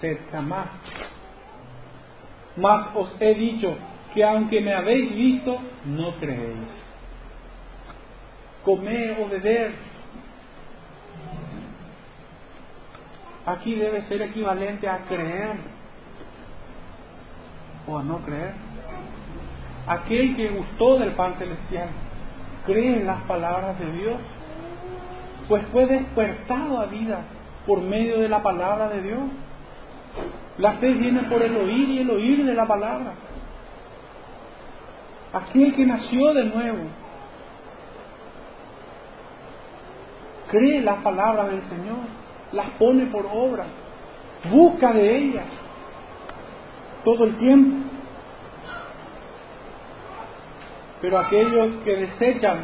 sed jamás. Mas os he dicho que aunque me habéis visto, no creéis. Comer o beber. Aquí debe ser equivalente a creer o a no creer. Aquel que gustó del pan celestial, cree en las palabras de Dios, pues fue despertado a vida por medio de la palabra de Dios. La fe viene por el oír y el oír de la palabra. Aquel que nació de nuevo cree las palabras del Señor, las pone por obra, busca de ellas todo el tiempo. Pero aquellos que desechan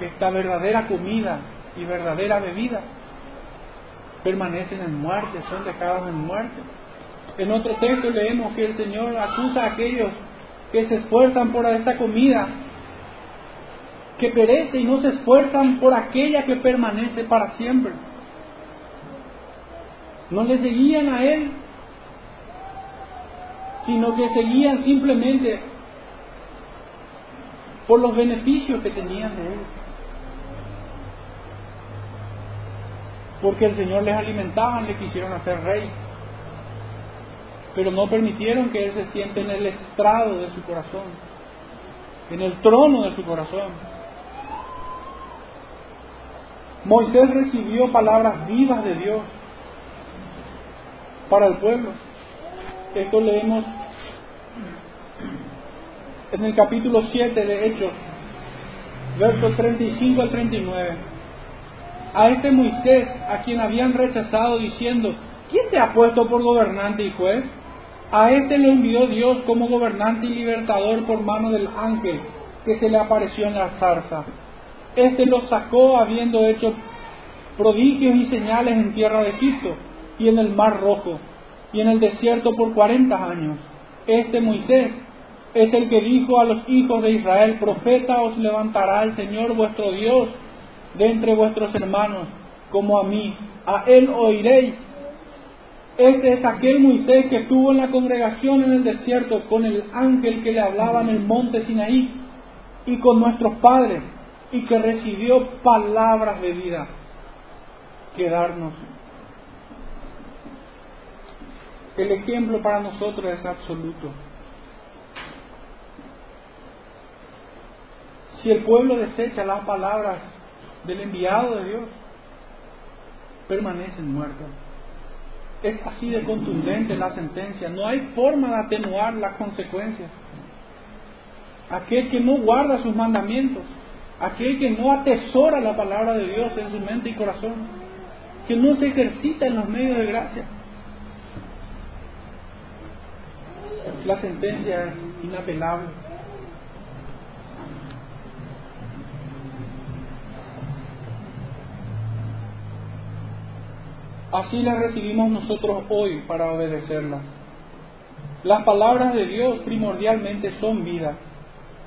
esta verdadera comida y verdadera bebida permanecen en muerte, son dejados en muerte. En otro texto leemos que el Señor acusa a aquellos que se esfuerzan por esta comida, que perece y no se esfuerzan por aquella que permanece para siempre. No le seguían a Él, sino que seguían simplemente por los beneficios que tenían de Él. Porque el Señor les alimentaban, le quisieron hacer rey pero no permitieron que Él se siente en el estrado de su corazón, en el trono de su corazón. Moisés recibió palabras vivas de Dios para el pueblo. Esto leemos en el capítulo 7 de Hechos, versos 35 al 39. A este Moisés, a quien habían rechazado diciendo, ¿quién te ha puesto por gobernante y juez? A este le envió Dios como gobernante y libertador por mano del ángel que se le apareció en la zarza. Este lo sacó habiendo hecho prodigios y señales en tierra de Egipto y en el mar rojo y en el desierto por cuarenta años. Este Moisés es el que dijo a los hijos de Israel, profeta os levantará el Señor vuestro Dios de entre vuestros hermanos, como a mí. A él oiréis este es aquel Moisés que estuvo en la congregación en el desierto con el ángel que le hablaba en el monte Sinaí y con nuestros padres y que recibió palabras de vida que darnos. El ejemplo para nosotros es absoluto. Si el pueblo desecha las palabras del enviado de Dios, permanecen muertos. Es así de contundente la sentencia. No hay forma de atenuar las consecuencias. Aquel que no guarda sus mandamientos, aquel que no atesora la palabra de Dios en su mente y corazón, que no se ejercita en los medios de gracia. La sentencia es inapelable. Así las recibimos nosotros hoy para obedecerla. Las palabras de Dios primordialmente son vida.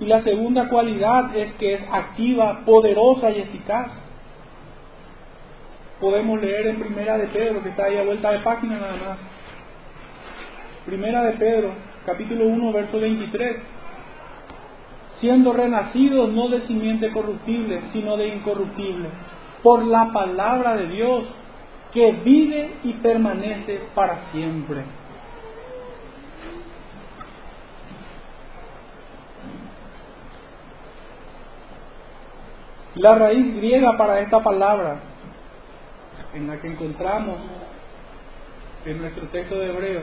Y la segunda cualidad es que es activa, poderosa y eficaz. Podemos leer en Primera de Pedro, que está ahí a vuelta de página nada más. Primera de Pedro, capítulo 1, verso 23. Siendo renacidos no de simiente corruptible, sino de incorruptible, por la palabra de Dios que vive y permanece para siempre. La raíz griega para esta palabra, en la que encontramos en nuestro texto de Hebreo,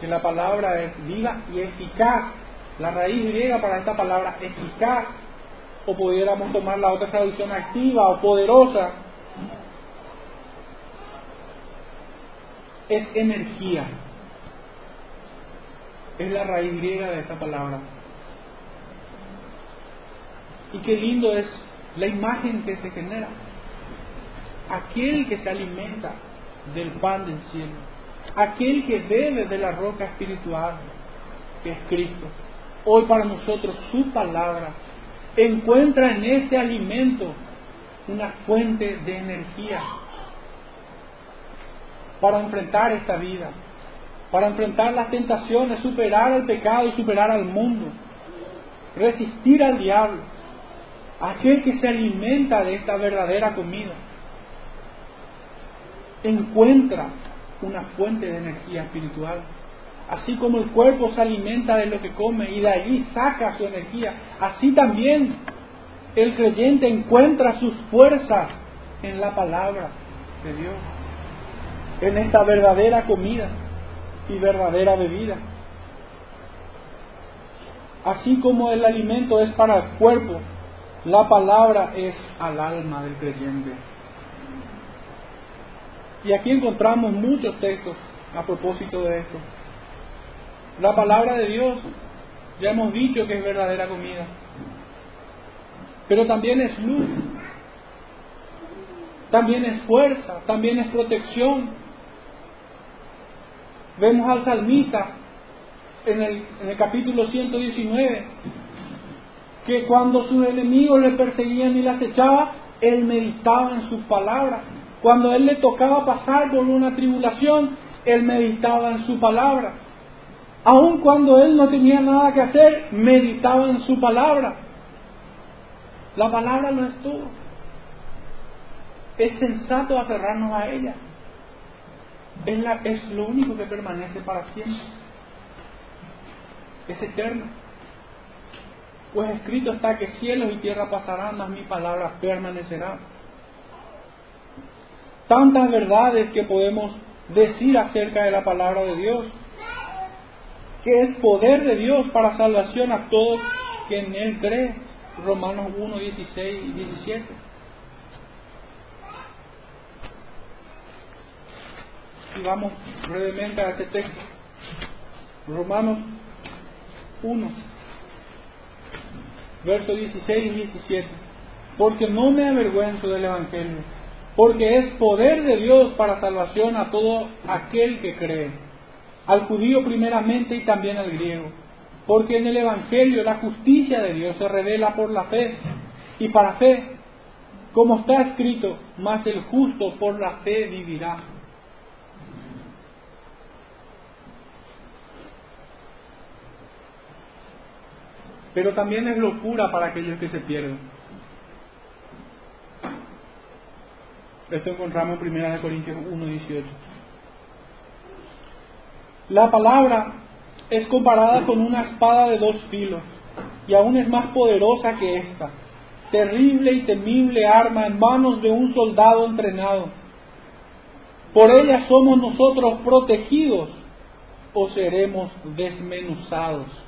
que la palabra es viva y eficaz. La raíz griega para esta palabra eficaz, o pudiéramos tomar la otra traducción activa o poderosa, es energía. Es la raíz griega de esta palabra. Y qué lindo es la imagen que se genera. Aquel que se alimenta del pan del cielo. Aquel que bebe de la roca espiritual que es Cristo. Hoy para nosotros su palabra encuentra en ese alimento una fuente de energía para enfrentar esta vida, para enfrentar las tentaciones, superar el pecado y superar al mundo, resistir al diablo, aquel que se alimenta de esta verdadera comida, encuentra una fuente de energía espiritual. Así como el cuerpo se alimenta de lo que come y de allí saca su energía, así también el creyente encuentra sus fuerzas en la palabra de Dios en esta verdadera comida y verdadera bebida. Así como el alimento es para el cuerpo, la palabra es al alma del creyente. Y aquí encontramos muchos textos a propósito de esto. La palabra de Dios, ya hemos dicho que es verdadera comida, pero también es luz, también es fuerza, también es protección. Vemos al salmista en el, en el capítulo 119, que cuando sus enemigos le perseguían y le acechaban, él meditaba en sus palabras. Cuando él le tocaba pasar por una tribulación, él meditaba en su palabra. Aun cuando él no tenía nada que hacer, meditaba en su palabra. La palabra no es todo. Es sensato aferrarnos a ella. Es, la, es lo único que permanece para siempre. Es eterno. Pues escrito está que cielos y tierra pasarán, mas mi palabra permanecerá. Tantas verdades que podemos decir acerca de la palabra de Dios, que es poder de Dios para salvación a todos que en Él creen. Romanos 1, 16 y 17. Vamos brevemente a este texto. Romanos 1 versos 16 y 17. Porque no me avergüenzo del Evangelio, porque es poder de Dios para salvación a todo aquel que cree, al judío primeramente y también al griego. Porque en el Evangelio la justicia de Dios se revela por la fe, y para fe, como está escrito, más el justo por la fe vivirá. Pero también es locura para aquellos que se pierden. Esto encontramos en 1 Corintios 1.18. La palabra es comparada con una espada de dos filos y aún es más poderosa que esta, terrible y temible arma en manos de un soldado entrenado. Por ella somos nosotros protegidos o seremos desmenuzados.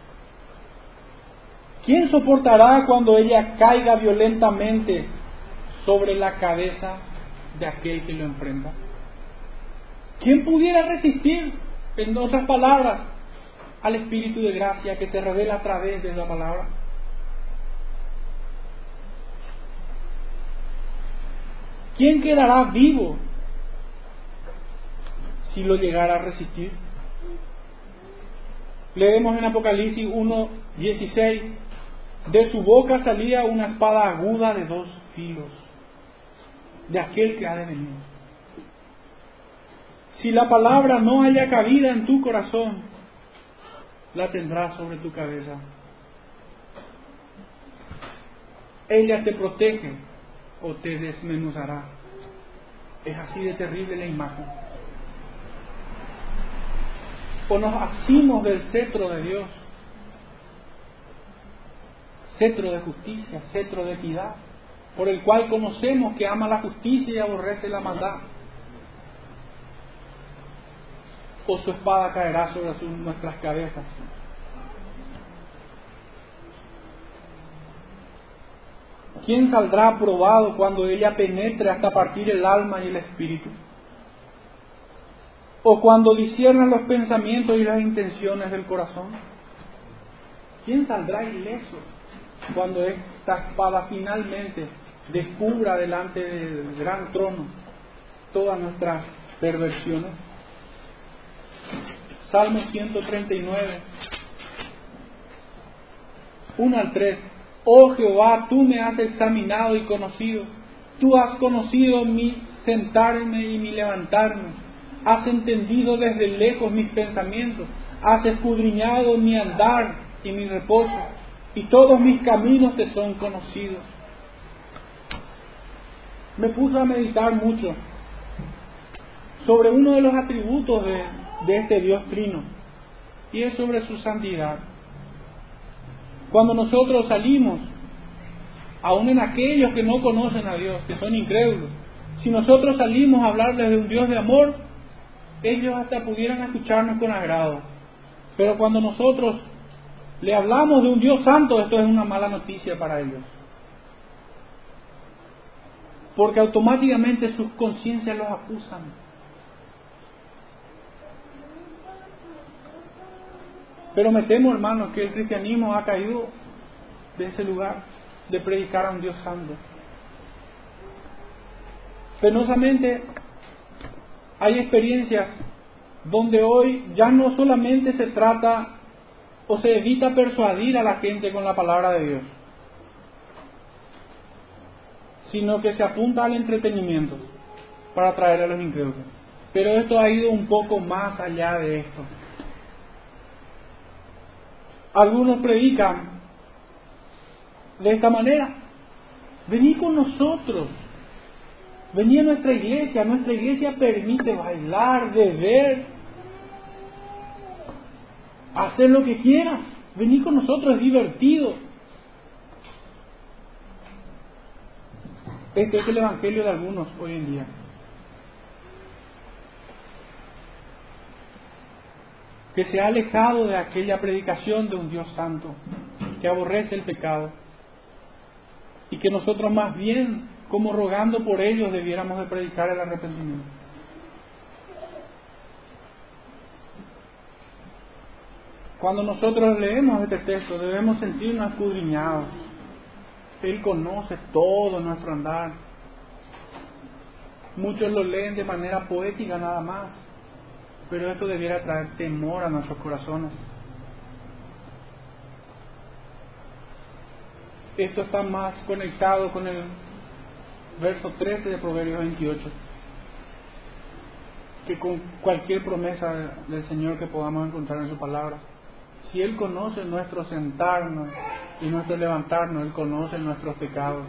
¿Quién soportará cuando ella caiga violentamente sobre la cabeza de aquel que lo enfrenta? ¿Quién pudiera resistir, en otras palabras, al Espíritu de gracia que se revela a través de la palabra? ¿Quién quedará vivo si lo llegara a resistir? Leemos en Apocalipsis 1, 16 de su boca salía una espada aguda de dos filos, de aquel que ha de venir. Si la palabra no haya cabida en tu corazón, la tendrás sobre tu cabeza. Ella te protege o te desmenuzará. Es así de terrible la imagen. O nos asimos del cetro de Dios cetro de justicia, cetro de equidad, por el cual conocemos que ama la justicia y aborrece la maldad. O su espada caerá sobre nuestras cabezas. ¿Quién saldrá aprobado cuando ella penetre hasta partir el alma y el espíritu? ¿O cuando disciernan los pensamientos y las intenciones del corazón? ¿Quién saldrá ileso? Cuando esta espada finalmente descubra delante del gran trono todas nuestras perversiones. Salmo 139, 1 al 3. Oh Jehová, tú me has examinado y conocido. Tú has conocido mi sentarme y mi levantarme. Has entendido desde lejos mis pensamientos. Has escudriñado mi andar y mi reposo y todos mis caminos te son conocidos. Me puse a meditar mucho sobre uno de los atributos de, este Dios trino, y es sobre su santidad. Cuando nosotros salimos, aun en aquellos que no conocen a Dios, que son incrédulos, si nosotros salimos a hablarles de un Dios de amor, ellos hasta pudieran escucharnos con agrado. Pero cuando nosotros le hablamos de un Dios santo, esto es una mala noticia para ellos. Porque automáticamente sus conciencias los acusan. Pero me temo, hermanos, que el cristianismo ha caído de ese lugar de predicar a un Dios santo. Penosamente, hay experiencias donde hoy ya no solamente se trata o se evita persuadir a la gente con la palabra de Dios, sino que se apunta al entretenimiento para atraer a los incrédulos. Pero esto ha ido un poco más allá de esto. Algunos predican de esta manera. Vení con nosotros. Vení a nuestra iglesia. Nuestra iglesia permite bailar, beber, hacer lo que quieras. Vení con nosotros, es divertido. Este es el evangelio de algunos hoy en día. Que se ha alejado de aquella predicación de un Dios santo, que aborrece el pecado. Y que nosotros más bien, como rogando por ellos, debiéramos de predicar el arrepentimiento. Cuando nosotros leemos este texto debemos sentirnos escudriñados él conoce todo nuestro andar. Muchos lo leen de manera poética nada más, pero esto debiera traer temor a nuestros corazones. Esto está más conectado con el verso 13 de Proverbios 28 que con cualquier promesa del Señor que podamos encontrar en su palabra. Si Él conoce nuestro sentarnos y nuestro levantarnos, Él conoce nuestros pecados.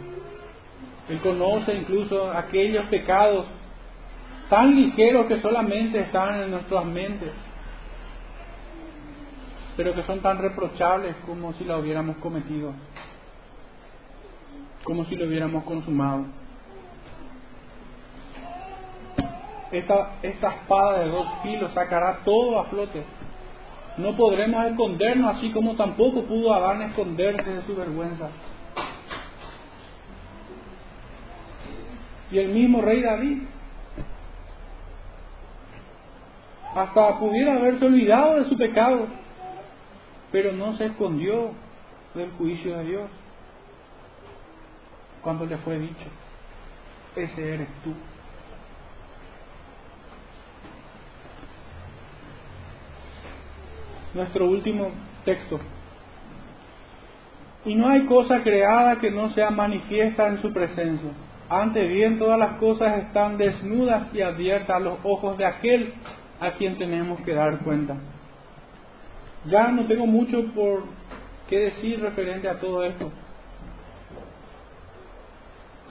Él conoce incluso aquellos pecados tan ligeros que solamente están en nuestras mentes, pero que son tan reprochables como si la hubiéramos cometido, como si lo hubiéramos consumado. Esta, esta espada de dos filos sacará todo a flote no podremos escondernos así como tampoco pudo Adán esconderse de su vergüenza. Y el mismo rey David hasta pudiera haberse olvidado de su pecado, pero no se escondió del juicio de Dios cuando le fue dicho, ese eres tú. Nuestro último texto. Y no hay cosa creada que no sea manifiesta en su presencia. Ante bien todas las cosas están desnudas y abiertas a los ojos de aquel a quien tenemos que dar cuenta. Ya no tengo mucho por qué decir referente a todo esto.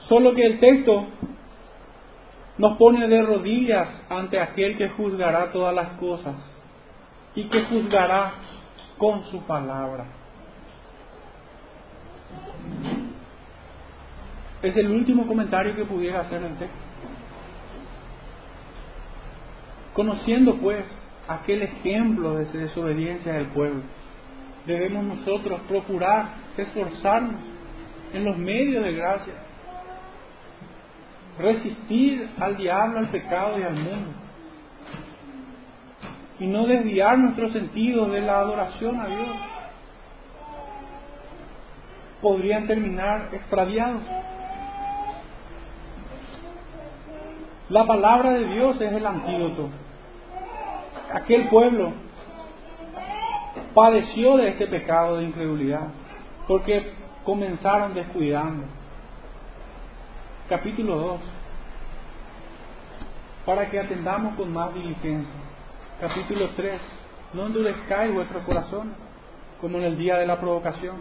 Solo que el texto nos pone de rodillas ante aquel que juzgará todas las cosas y que juzgará con su palabra. Es el último comentario que pudiera hacer el texto. Conociendo pues aquel ejemplo de desobediencia del pueblo, debemos nosotros procurar esforzarnos en los medios de gracia, resistir al diablo, al pecado y al mundo y no desviar nuestro sentido de la adoración a Dios. Podrían terminar extraviados. La palabra de Dios es el antídoto. Aquel pueblo padeció de este pecado de incredulidad porque comenzaron descuidando. Capítulo 2. Para que atendamos con más diligencia capítulo 3, no endurezcáis vuestro corazón como en el día de la provocación.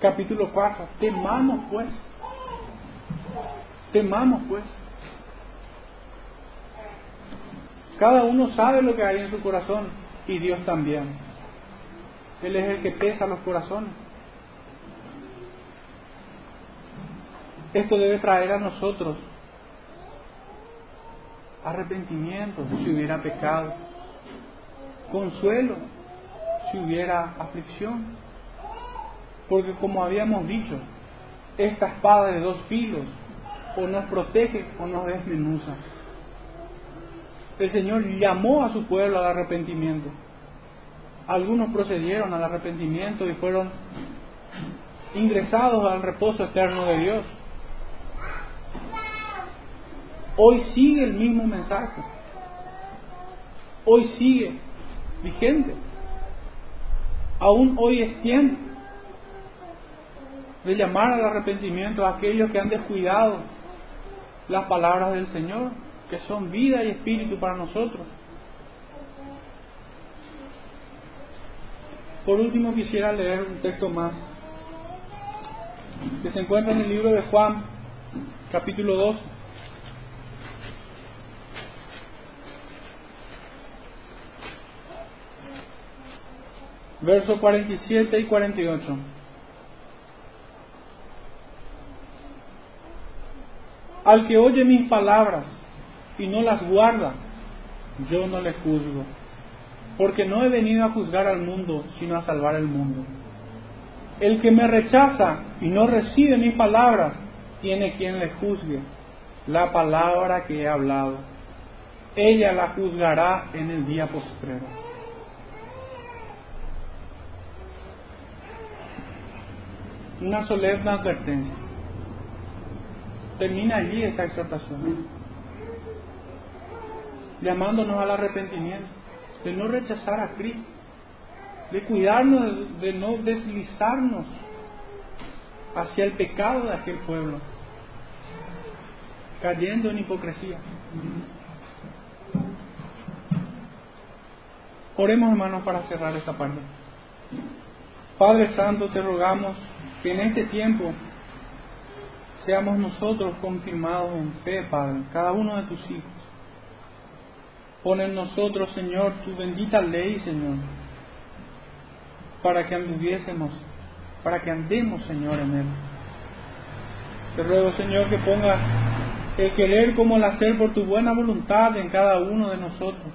Capítulo 4, temamos pues, temamos pues. Cada uno sabe lo que hay en su corazón y Dios también. Él es el que pesa los corazones. Esto debe traer a nosotros arrepentimiento si hubiera pecado, consuelo si hubiera aflicción. Porque como habíamos dicho, esta espada de dos filos o nos protege o nos desmenuza. El Señor llamó a su pueblo al arrepentimiento. algunos procedieron al arrepentimiento y fueron ingresados al reposo eterno de Dios. Hoy sigue el mismo mensaje. Hoy sigue vigente. Aún hoy es tiempo de llamar al arrepentimiento a aquellos que han descuidado las palabras del Señor, que son vida y espíritu para nosotros. Por último quisiera leer un texto más que se encuentra en el libro de Juan, capítulo 2. Versos 47 y 48. Al que oye mis palabras y no las guarda, yo no le juzgo, porque no he venido a juzgar al mundo, sino a salvar el mundo. El que me rechaza y no recibe mis palabras, tiene quien le juzgue la palabra que he hablado. Ella la juzgará en el día postrero. Una solemne advertencia. Termina allí esta exhortación, llamándonos al arrepentimiento, de no rechazar a Cristo de cuidarnos de no deslizarnos hacia el pecado de aquel pueblo, cayendo en hipocresía. Oremos hermanos para cerrar esta parte. Padre Santo, te rogamos que en este tiempo seamos nosotros confirmados en fe, Padre, cada uno de tus hijos. Pon en nosotros, Señor, tu bendita ley, Señor, para que anduviésemos, para que andemos, Señor, en Él. Te ruego, Señor, que ponga el querer como el hacer por tu buena voluntad en cada uno de nosotros.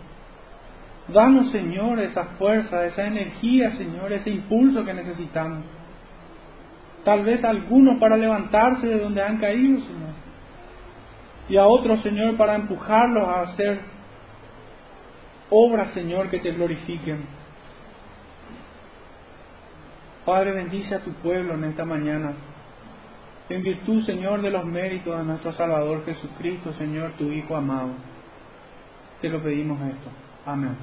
Danos, Señor, esa fuerza, esa energía, Señor, ese impulso que necesitamos. Tal vez algunos para levantarse de donde han caído, Señor. Y a otros, Señor, para empujarlos a hacer obras, Señor, que te glorifiquen. Padre, bendice a tu pueblo en esta mañana. En virtud, Señor, de los méritos de nuestro Salvador Jesucristo, Señor, tu Hijo amado. Te lo pedimos esto. Amén.